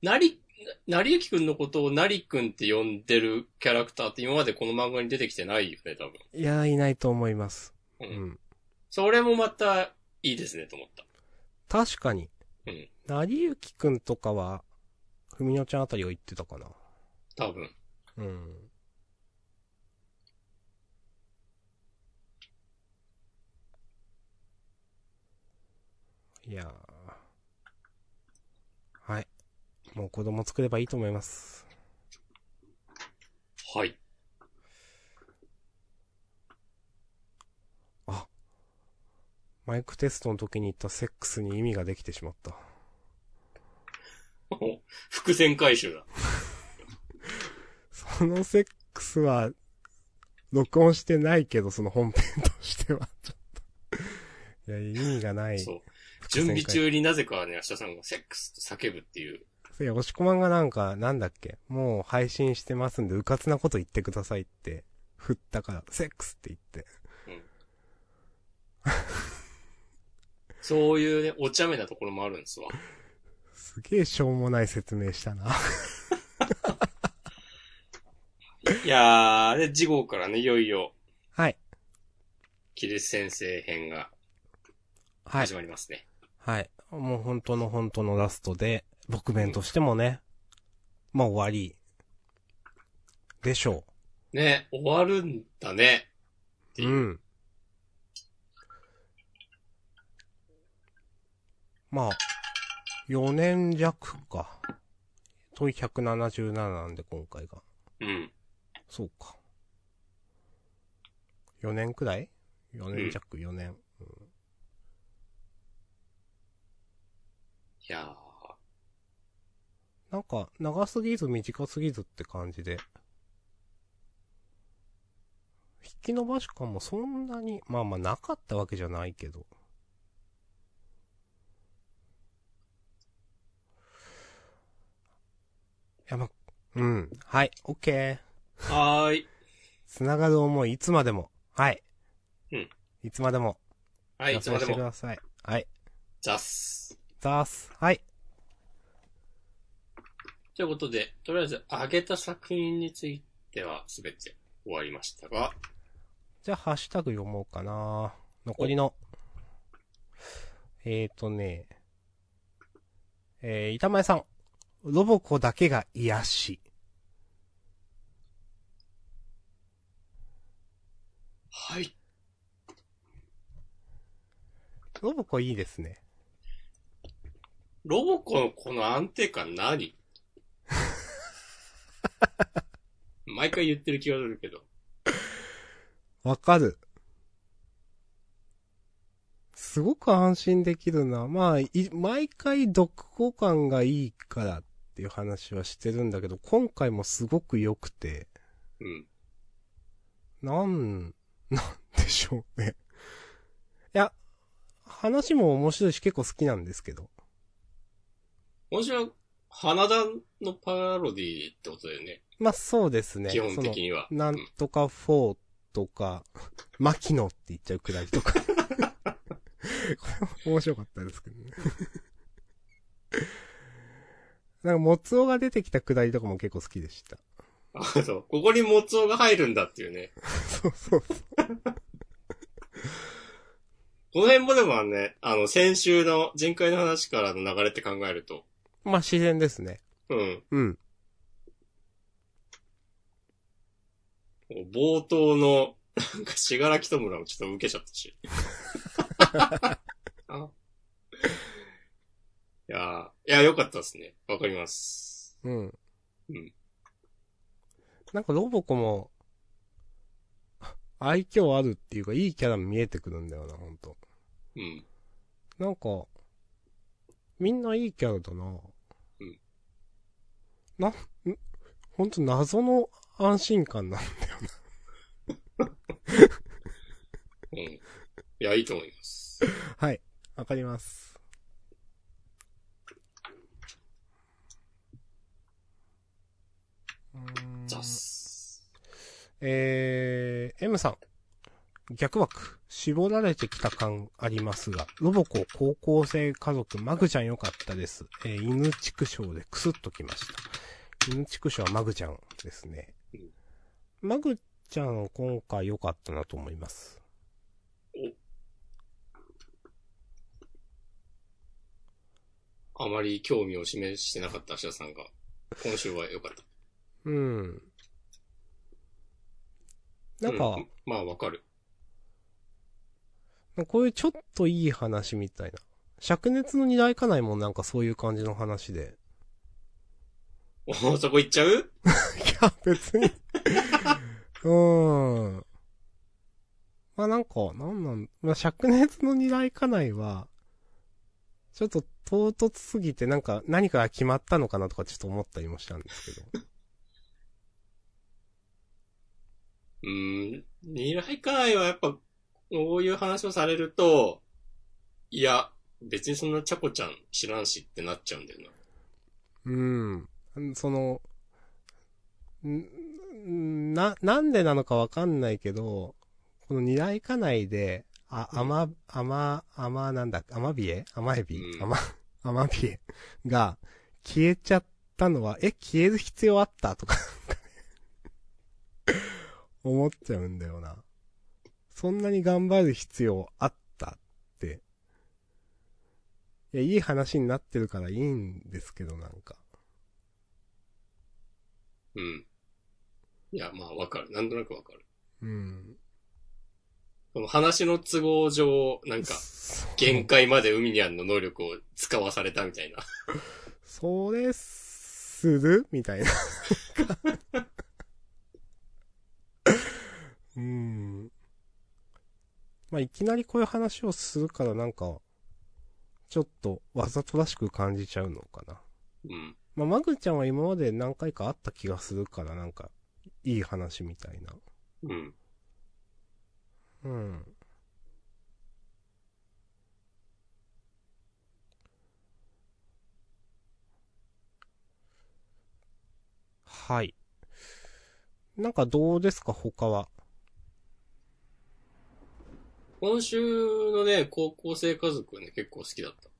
なり、なりゆきくんのことをなりくんって呼んでるキャラクターって今までこの漫画に出てきてないよね、多分。いや、いないと思います。う。うんん。それもまたいいですね、と思った。確かに。うん。なりゆきくんとかは、ふみのちゃんあたりを言ってたかな。多分。うん。いやー。はい。もう子供作ればいいと思います。はい。マイクテストの時に言ったセックスに意味ができてしまった。お伏線回収だ。[laughs] そのセックスは、録音してないけど、その本編としては、ちょっと。いや、意味がない。そう。準備中になぜかね、明日さんがセックスと叫ぶっていう。いや、押し込まんがなんか、なんだっけ、もう配信してますんで、うかつなこと言ってくださいって、振ったから、セックスって言って。そういうね、お茶目なところもあるんですわ。すげえしょうもない説明したな。[laughs] いやー、で、次号からね、いよいよ、はい。キリス先生編がはい始。まりますね。はい。もう本当の本当のラストで、僕弁としてもね、まあ終わり、でしょね、終わるんだね。う。ん。まあ、4年弱か。問い177なんで今回が。うん。そうか。4年くらい ?4 年弱、4年。いやなんか、長すぎず短すぎずって感じで。引き伸ばし感もそんなに、まあまあなかったわけじゃないけど。いやま、うん。はい、オッケー。ー。はーい。つながる思い、いつまでも。はい。うん。いつまでも。はい、いつまでしてくも。ださい。はい。ザス。ザース。はい。ということで、とりあえず、上げた作品についてはすべて終わりましたが、じゃあ、ハッシュタグ読もうかな。残りの。えーとね。えー、板前さん。ロボコだけが癒し。はい。ロボコいいですね。ロボコのこの安定感何？[laughs] 毎回言ってる気がするけど。わかる。すごく安心できるな。まあ、い、毎回読後感がいいからっていう話はしてるんだけど、今回もすごく良くて、うん。なん、なんでしょうね。いや、話も面白いし結構好きなんですけど。今週は、花田のパロディってことだよね。まあそうですね。基本的には。なんとか4とか、[laughs] 牧野って言っちゃうくらいとか。こ [laughs] れ面白かったですけどね。[laughs] なんか、もつおが出てきたくだりとかも結構好きでした。あ、そう。ここにモツオが入るんだっていうね。そうそうそう。この辺もでもね、あの、先週の人海の話からの流れって考えると、まあ自然ですね。うん。うん。冒頭の、なんか、しがらきとむらもちょっと受けちゃったし。[laughs] あいやーいや、よかったですね。わかります。うん。うん。なんかロボコも、愛嬌あるっていうか、いいキャラ見えてくるんだよな、ほんと。うん。なんか、みんないいキャラだな。うん。な、んほんと謎の安心感なんだようん。いや、いいと思います。な。はい。わかります。ザス。えー、M さん。逆枠。絞られてきた感ありますが、ロボコ高校生家族、マグちゃん良かったです。えー、犬畜生でクスッときました。犬畜生はマグちゃんですねうん。マグちゃん今回良かったなと思います。あまり興味を示してなかった芦田さんが、今週は良かった。うん。なんか、うまあ、わかる。こういうちょっといい話みたいな。灼熱の二大家内もなんかそういう感じの話で。お [laughs] そこ行っちゃう？[laughs] いや、別に。[laughs] うーん。まあなんか、なんなん、まあ灼熱の二大家内は、ちょっと唐突すぎてなんか何かが決まったのかなとかちょっと思ったりもしたんですけど。うーん。二来家内はやっぱ、こういう話をされると、いや、別にそんなチャコちゃん知らんしってなっちゃうんだよな。うん。その、んな、なんでなのかわかんないけど、この二大家内で、あ、うん。アマ、アマ、アマなんだ、アマビエ？アマエビ、うん。アマ、[laughs] アマビエ？が消えちゃったのは、え、消える必要あった？とか、思っちゃうんだよな。そんなに頑張る必要あったって。いや、いい話になってるからいいんですけど、なんか。うん。いや、まあわかる。なんとなくわかる。うん。この話の都合上、なんか、限界まで海にあんの能力を使わされたみたいな。それ、する？みたいな。うん。まあ、いきなりこういう話をするからなんか、ちょっとわざとらしく感じちゃうのかな。うん。まあ、マグちゃんは今まで何回かあった気がするからなんか、いい話みたいな。うん。うん。はい。なんかどうですか？他は。今週のね、高校生家族はね、結構好きだった。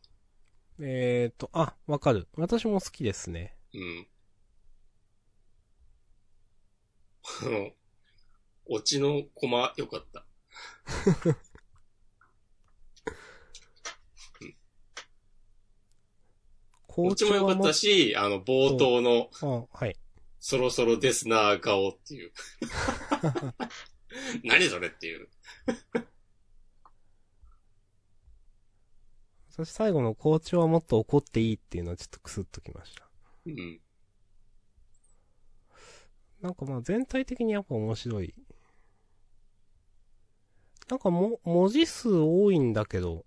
えーと、あ、わかる。私も好きですね。うん。あの、オチのコマ良かった。校オチも良かったし、あの、冒頭の、あ、はい。そろそろですな、顔っていう。[laughs] 何それっていう。私最後の校長はもっと怒っていいっていうのはちょっとクスッときました。うん。なんかまあ全体的にやっぱ面白い。なんかも、文字数多いんだけど、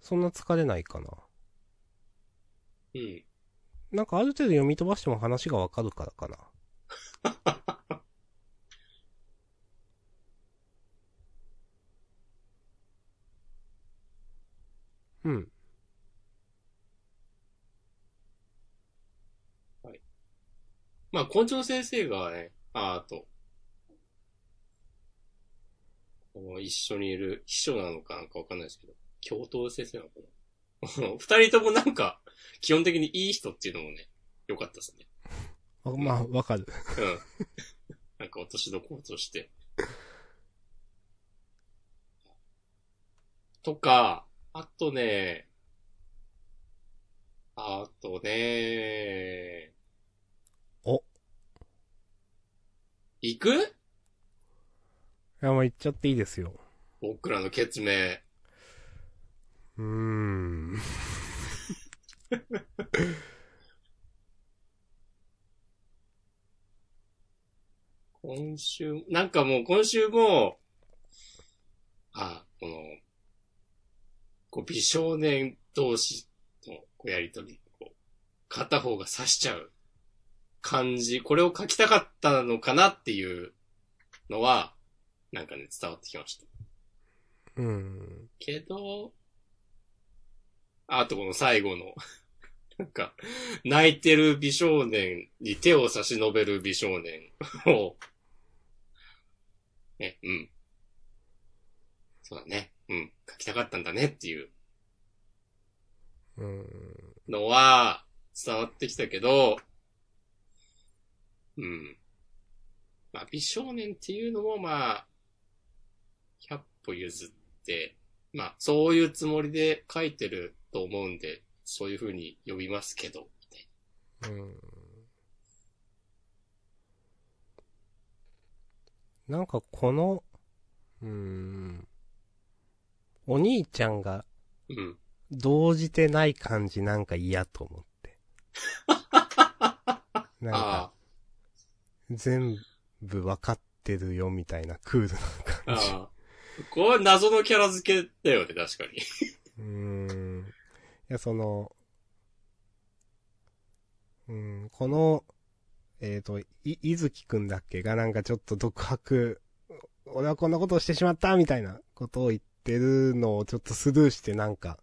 そんな疲れないかな。うん。なんかある程度読み飛ばしても話がわかるからかな。[laughs] うん。まあ、校長先生がね、ああと、この一緒にいる秘書なのかなんかわかんないですけど、教頭先生なのかな [laughs] 二人ともなんか、基本的にいい人っていうのもね、良かったですね。わまあ、わかる。うん。[laughs] なんか落としどころとして。とか、あとね、あとね、お。行く？いや、もう言っちゃっていいですよ。僕らの決命。うーん。[laughs] 今週、なんかもう今週も、あ、この、こう美少年同士のこうやりとり、こう片方が刺しちゃう感じ、これを書きたかったのかなっていうのは、なんかね、伝わってきました。うん。けど、あとこの最後の、[laughs] なんか、泣いてる美少年に手を差し伸べる美少年を、ね、うん。そうだね。うん。書きたかったんだねっていううん。のは伝わってきたけど、うん。まあ、美少年っていうのもまあ、100歩譲って、まあ、そういうつもりで書いてると思うんで、そういう風に呼びますけど、うん。なんかこの、うーん。お兄ちゃんがなうん。動じてない感じなんか嫌と思って。[laughs] なんあか、全部わかってるよみたいなクールなあ、感じ。ああ。これ謎のキャラ付けだよね、確かに。[laughs] うーん。いや、その、うん、この、えっ、と、い、いずきくんだっけがなんかちょっと独白、俺はこんなことをしてしまったみたいなことを言ってるのをちょっとスルーしてなんか、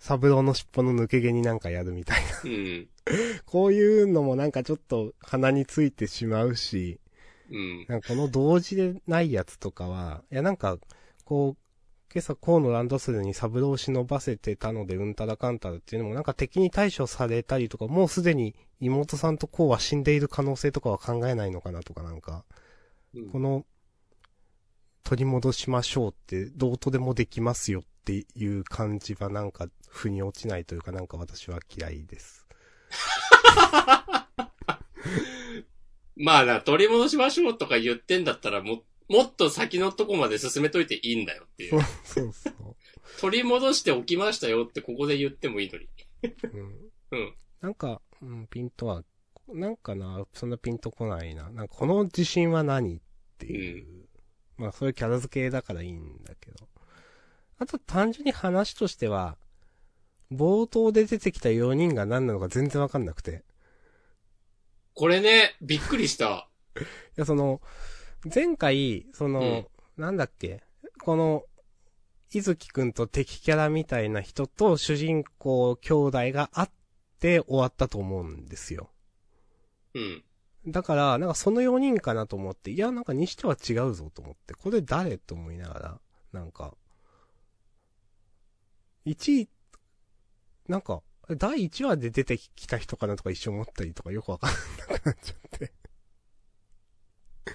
サブローの尻尾の抜け毛になんかやるみたいな。うん。[laughs] こういうのもなんかちょっと鼻についてしまうし、うん。なんかこの同時でないやつとかは、いやなんか、こう、今朝河野ランドセルにサブローを忍ばせてたのでうんたらかんたらっていうのもなんか敵に対処されたりとか、もうすでに妹さんとこうは死んでいる可能性とかは考えないのかなとかなんか、うんこの、取り戻しましょうってどうとでもできますよっていう感じはなんか腑に落ちないというかなんか私は嫌いです。まあな、取り戻しましょうとか言ってんだったらも、もっと先のとこまで進めといていいんだよっていそうう。そうそう。取り戻しておきましたよってここで言ってもいいのに。うんうん。なんか、うん、ピントは、なんかな、そんなピンとこないな。なんかこの自信は何っていう。まあそういうキャラ付けだからいいんだけど。あと単純に話としては、冒頭で出てきた4人が何なのか全然わかんなくて。これね、びっくりした。[laughs] いや、その、前回、その、なんだっけ、この、いずきくんと敵キャラみたいな人と主人公兄弟が会って終わったと思うんですよ。うん。だから、なんかその4人かなと思って、いや、なんかにしては違うぞと思って、これ誰と思いながら、なんか、1位、なんか、第1話で出てきた人かなとか一瞬思ったりとかよくわかんなくなっちゃって。[laughs]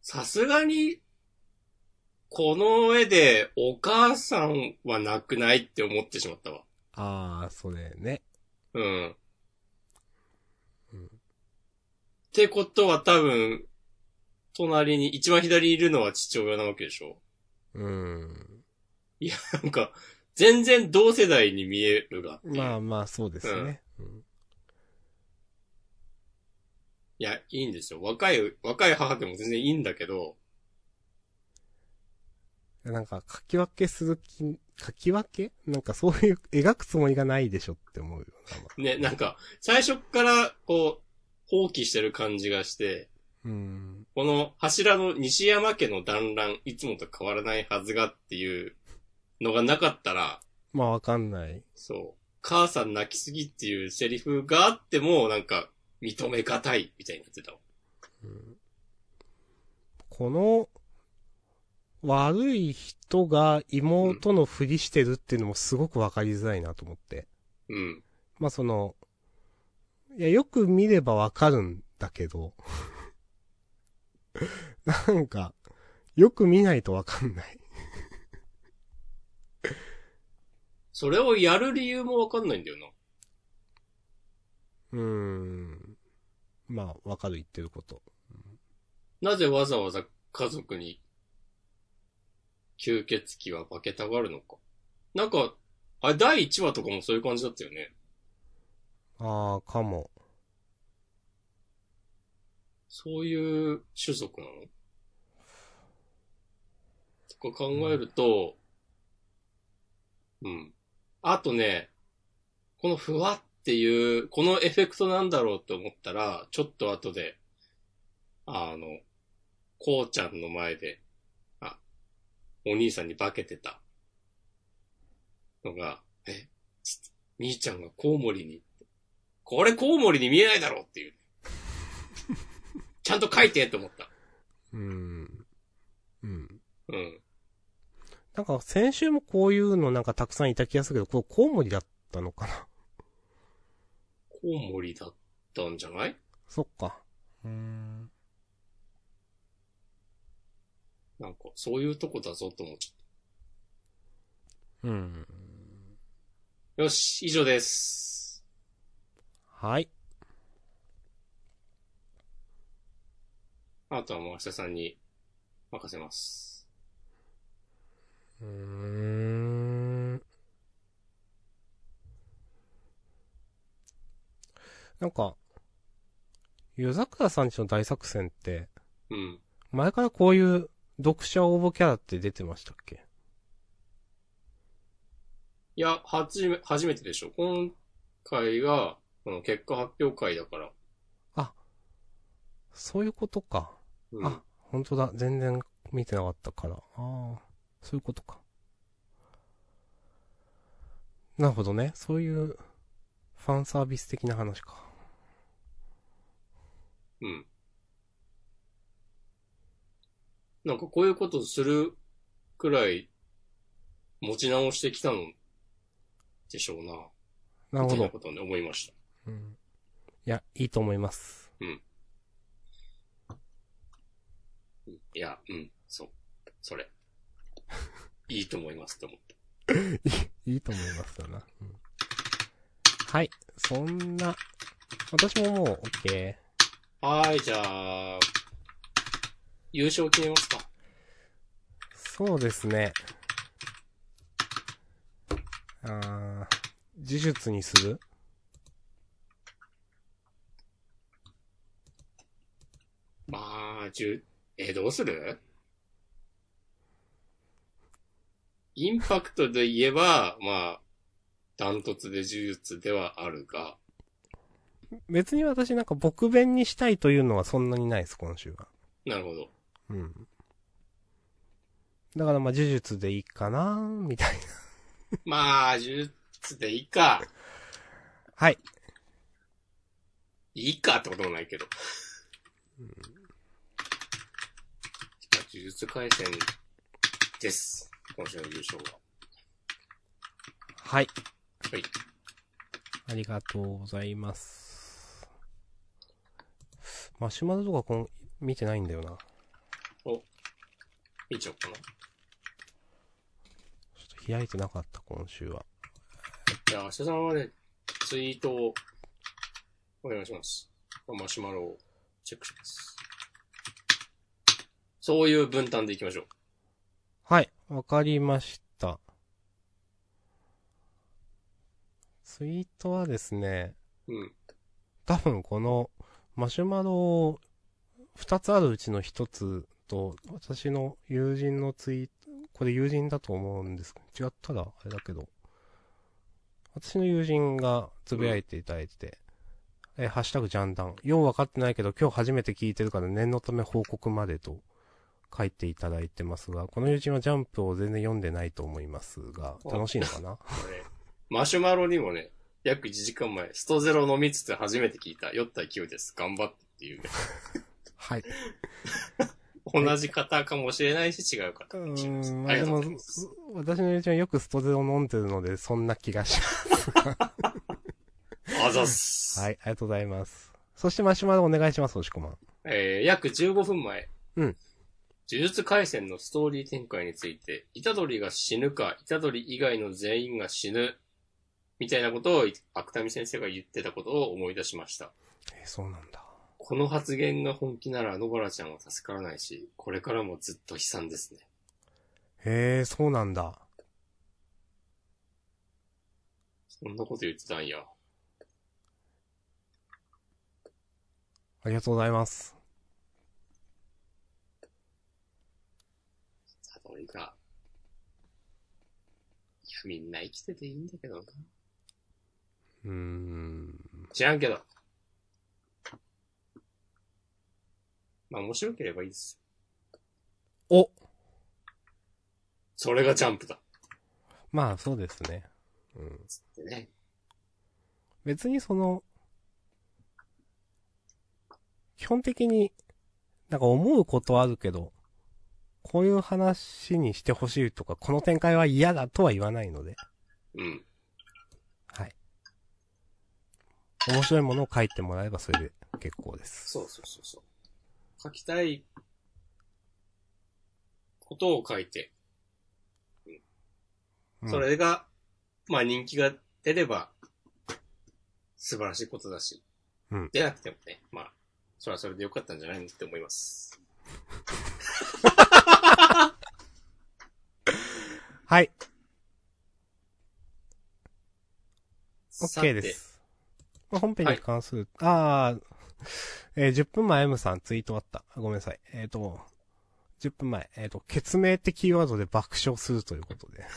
さすがに、この絵でお母さんは亡くないって思ってしまったわ。あー、それね。うん。うんってことは多分、隣に一番左にいるのは父親なわけでしょ？うーん。なんか、全然同世代に見えるが。まあまあ、そうですね。うんいや、いいんですよ。若い、若い母でも全然いいんだけど、なんか、書き分けする気、書き分け？なんかそういう、[laughs] 描くつもりがないでしょって思うよな。ね、なんか、最初っから、こう、放棄してる感じがして、うん。この柱の西山家の団らん、いつもと変わらないはずがっていうのがなかったら、まあわかんない。そう、母さん泣きすぎっていうセリフがあっても、なんか、認めがたい、みたいになってたわ。うんこの、悪い人が妹のふりしてるっていうのもすごくわかりづらいなと思って。うん。まあその、いや、よく見ればわかるんだけど、[laughs] なんか、よく見ないとわかんない。それをやる理由もわかんないんだよな。うーん。まあ、わかる言ってること。なぜわざわざ家族に吸血鬼は化けたがるのか。なんか、あれ、第1話とかもそういう感じだったよね。ああ、かも。そういう種族なの？とか考えると、うん。あとね、このふわっていう、このエフェクトなんだろうと思ったら、ちょっと後で、あの、こうちゃんの前で、あ、お兄さんに化けてたのが、え、みーちゃんがコウモリに、これコウモリに見えないだろうっていう。ちゃんと書いてと思った。うん。うん。うん。なんか先週もこういうのなんかたくさんいた気がするけど、これコウモリだったのかな？コウモリだったんじゃない？そっか。うーん。なんか、そういうとこだぞと思っちゃっうん。た。よし、以上です。はい。あとはもう明日さんに任せます。うーん。なんか、湯桜さんちの大作戦って、うん。前からこういう読者応募キャラって出てましたっけ？いや、はじめ、初めてでしょ。今回が、この結果発表会だから。そういうことか。うん、あ、本当だ。全然見てなかったから。ああ、そういうことか。なるほどね。そういう、ファンサービス的な話か。うん。なんかこういうことするくらい持ち直してきたのでしょうな。なるほど。みたいなことをね、思いました。うん。いや、いいと思います。うんいや、うん、そう。それ。[laughs] いいと思いますと思った。[laughs] いいと思いますだな。うん、はい。そんな、私ももう OK。はーい、じゃあ、優勝決めますか。そうですね。あー、呪術にするまあ、じゅ、え、どうする？インパクトで言えば、まあ、ダントツで呪術ではあるが、別に私なんか僕弁にしたいというのはそんなにないです、今週は。なるほど。うん。だからまあ呪術でいいかなみたいな。まあ、呪術でいいか。はい。いいかってこともないけど。呪術回戦です。今週の優勝は。はい。はい。ありがとうございます。マシュマロとかこの、見てないんだよな。見ちゃおうかな。ちょっと開いてなかった、今週は。じゃあ、明日さんはね、ツイートをお願いします。マシュマロをチェックします。そういう分担でいきましょう。はい、わかりました。ツイートはですね、うん。多分このマシュマロ二つあるうちの一つと、私の友人のツイート、これ友人だと思うんですけど、違ったらあれだけど、私の友人がつぶやいていただいてて、え、ハッシュタグジャンダン。よう分かってないけど今日初めて聞いてるから念のため報告までと書いていただいてますが、この友人はジャンプを全然読んでないと思いますが、楽しいのかな？マシュマロにもね、約1時間前、ストゼロ飲みつつ初めて聞いた、酔った勢いです。頑張ってっていうね。はい。同じ方かもしれないし、違う方かうもしれません。ーん、まあでも。私の友人はよくストゼロ飲んでるので、そんな気がします。あざっす。はい、ありがとうございます。そしてマシュマロお願いします、おしこまん。えー、約15分前。うん。呪術回戦のストーリー展開について、虎杖が死ぬか、虎杖以外の全員が死ぬ、みたいなことを、芥見先生が言ってたことを思い出しました。えーそうなんだ。この発言が本気なら野原ちゃんは助からないし、これからもずっと悲惨ですね。へえ、そうなんだ。そんなこと言ってたんや。ありがとうございます。虎杖が。いや、みんな生きてていいんだけどな。ううーん。知らんけど。まあ面白ければいいです。おそれがジャンプだ。まあ、そうですね。うん。ってね。別にその、基本的に、なんか思うことはあるけど、こういう話にしてほしいとか、この展開は嫌だとは言わないので、うん。はい。面白いものを書いてもらえばそれで結構です。そうそうそうそう。書きたいことを書いて、うんそれが、まあ人気が出れば、素晴らしいことだし、うん出なくてもね、まあ、それはそれでよかったんじゃないのって思います。[laughs] はい。さ OK てです。まあ本編に関する、ああ、えー10分前 M さんツイートあった。ごめんなさい。えっ、と、10分前、えっ、と、決明ってキーワードで爆笑するということで。[laughs]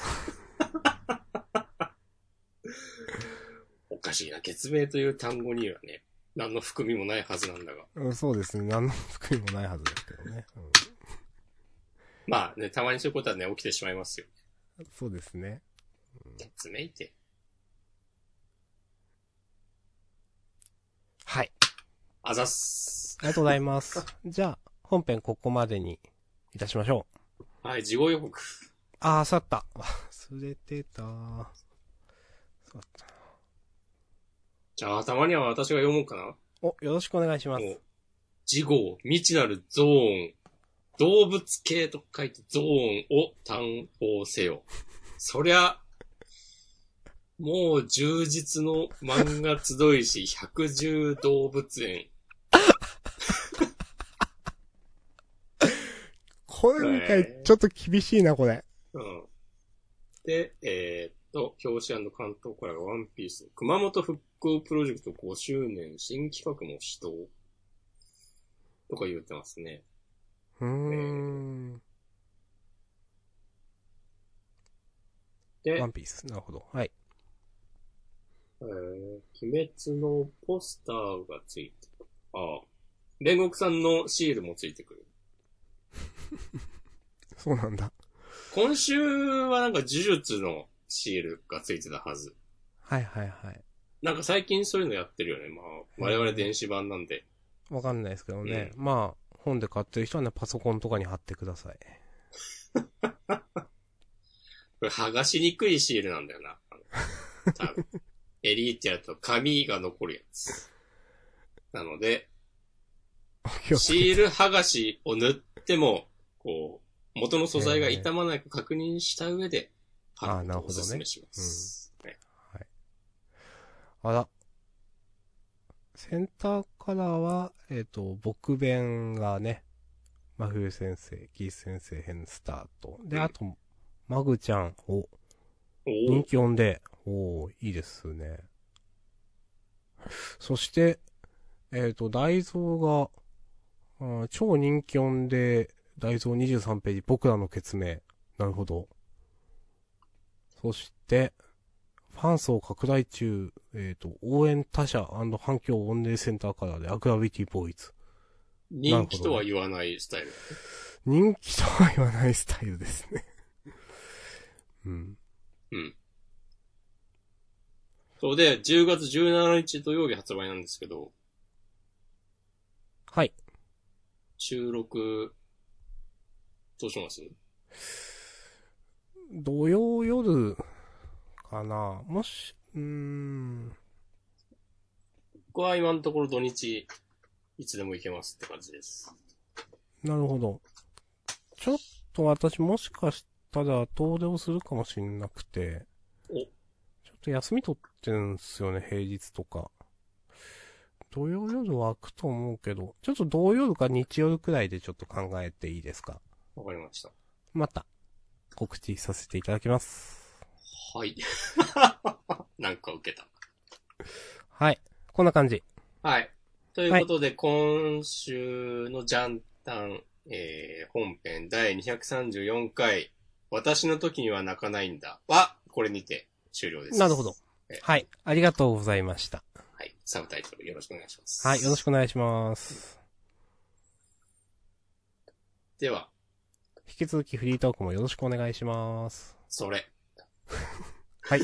おかしいな。決明という単語にはね、何の含みもないはずなんだが。うん、そうですね。何の含みもないはずですけどね。まあね、たまにそういうことはね、起きてしまいますよ。うん、そうですね。決明って。はい。あざっす。ありがとうございます。[laughs] じゃあ、本編ここまでにいたしましょう。はい、事後予告。あー、さった。忘れてた。そうだったじゃあ、たまには私が読もうかな。お、よろしくお願いします。事後、未知なるゾーン、動物系と書いてゾーンを単方せよ。そりゃ、もう充実の漫画集いし、百獣動物園。[laughs] これ回、ちょっと厳しいな、これ。うん。で、えーっと、表紙関東からがワンピース、熊本復興プロジェクト5周年新企画も始動。とか言ってますね。うーん。でワ、ンピース。なるほど。はい。えー、鬼滅のポスターがついてくる。ああ。煉獄さんのシールもついてくる。[laughs] そうなんだ。今週はなんか呪術のシールがついてたはず。はいはいはい。なんか最近そういうのやってるよね。まあ、我々電子版なんで。わかんないですけどね。まあ、本で買ってる人はね、パソコンとかに貼ってください。[laughs] これ剥がしにくいシールなんだよな。多分。エリーってやると紙が残るやつ。なので、[laughs] シール剥がしを塗っても、こう、元の素材が傷まないか確認した上で、あーなるほどねおすすめします。はいあら。センターカラーは、えっ、と、僕弁がね、真冬先生、ギース先生編スタート。で、うんあと、マグちゃん、お、お人気音で、おーいいですね。そして、えっ、と、大蔵が、超人気音で、大蔵23ページ、僕らの決明。なるほど。そして、ファン層拡大中、えっ、と、応援他社反響オンデーセンターカラーでアクラビティボーイズ。人気とは言わないスタイル。人気とは言わないスタイルですね。[laughs] うん。うん。そうで、10月17日土曜日発売なんですけど、はい。収録、どうします？土曜夜かなもし、うーん。僕は今のところ土日、いつでも行けますって感じです。なるほど。ちょっと私もしかしたら遠出をするかもしれなくて、おちょっと休み取ってるんですよね、平日とか。土曜夜は空くと思うけど、ちょっと土曜夜か日夜くらいでちょっと考えていいですか？わかりました。また、告知させていただきます。はい。[laughs] なんか受けた。はい。こんな感じ。はい。ということで、今週のジャンタン、えー、本編第234回、私の時には泣かないんだは、これにて終了です。なるほど。。はい。ありがとうございました。はい。サブタイトルよろしくお願いします。はい。よろしくお願いします。では、引き続きフリートークもよろしくお願いします。それ。はい。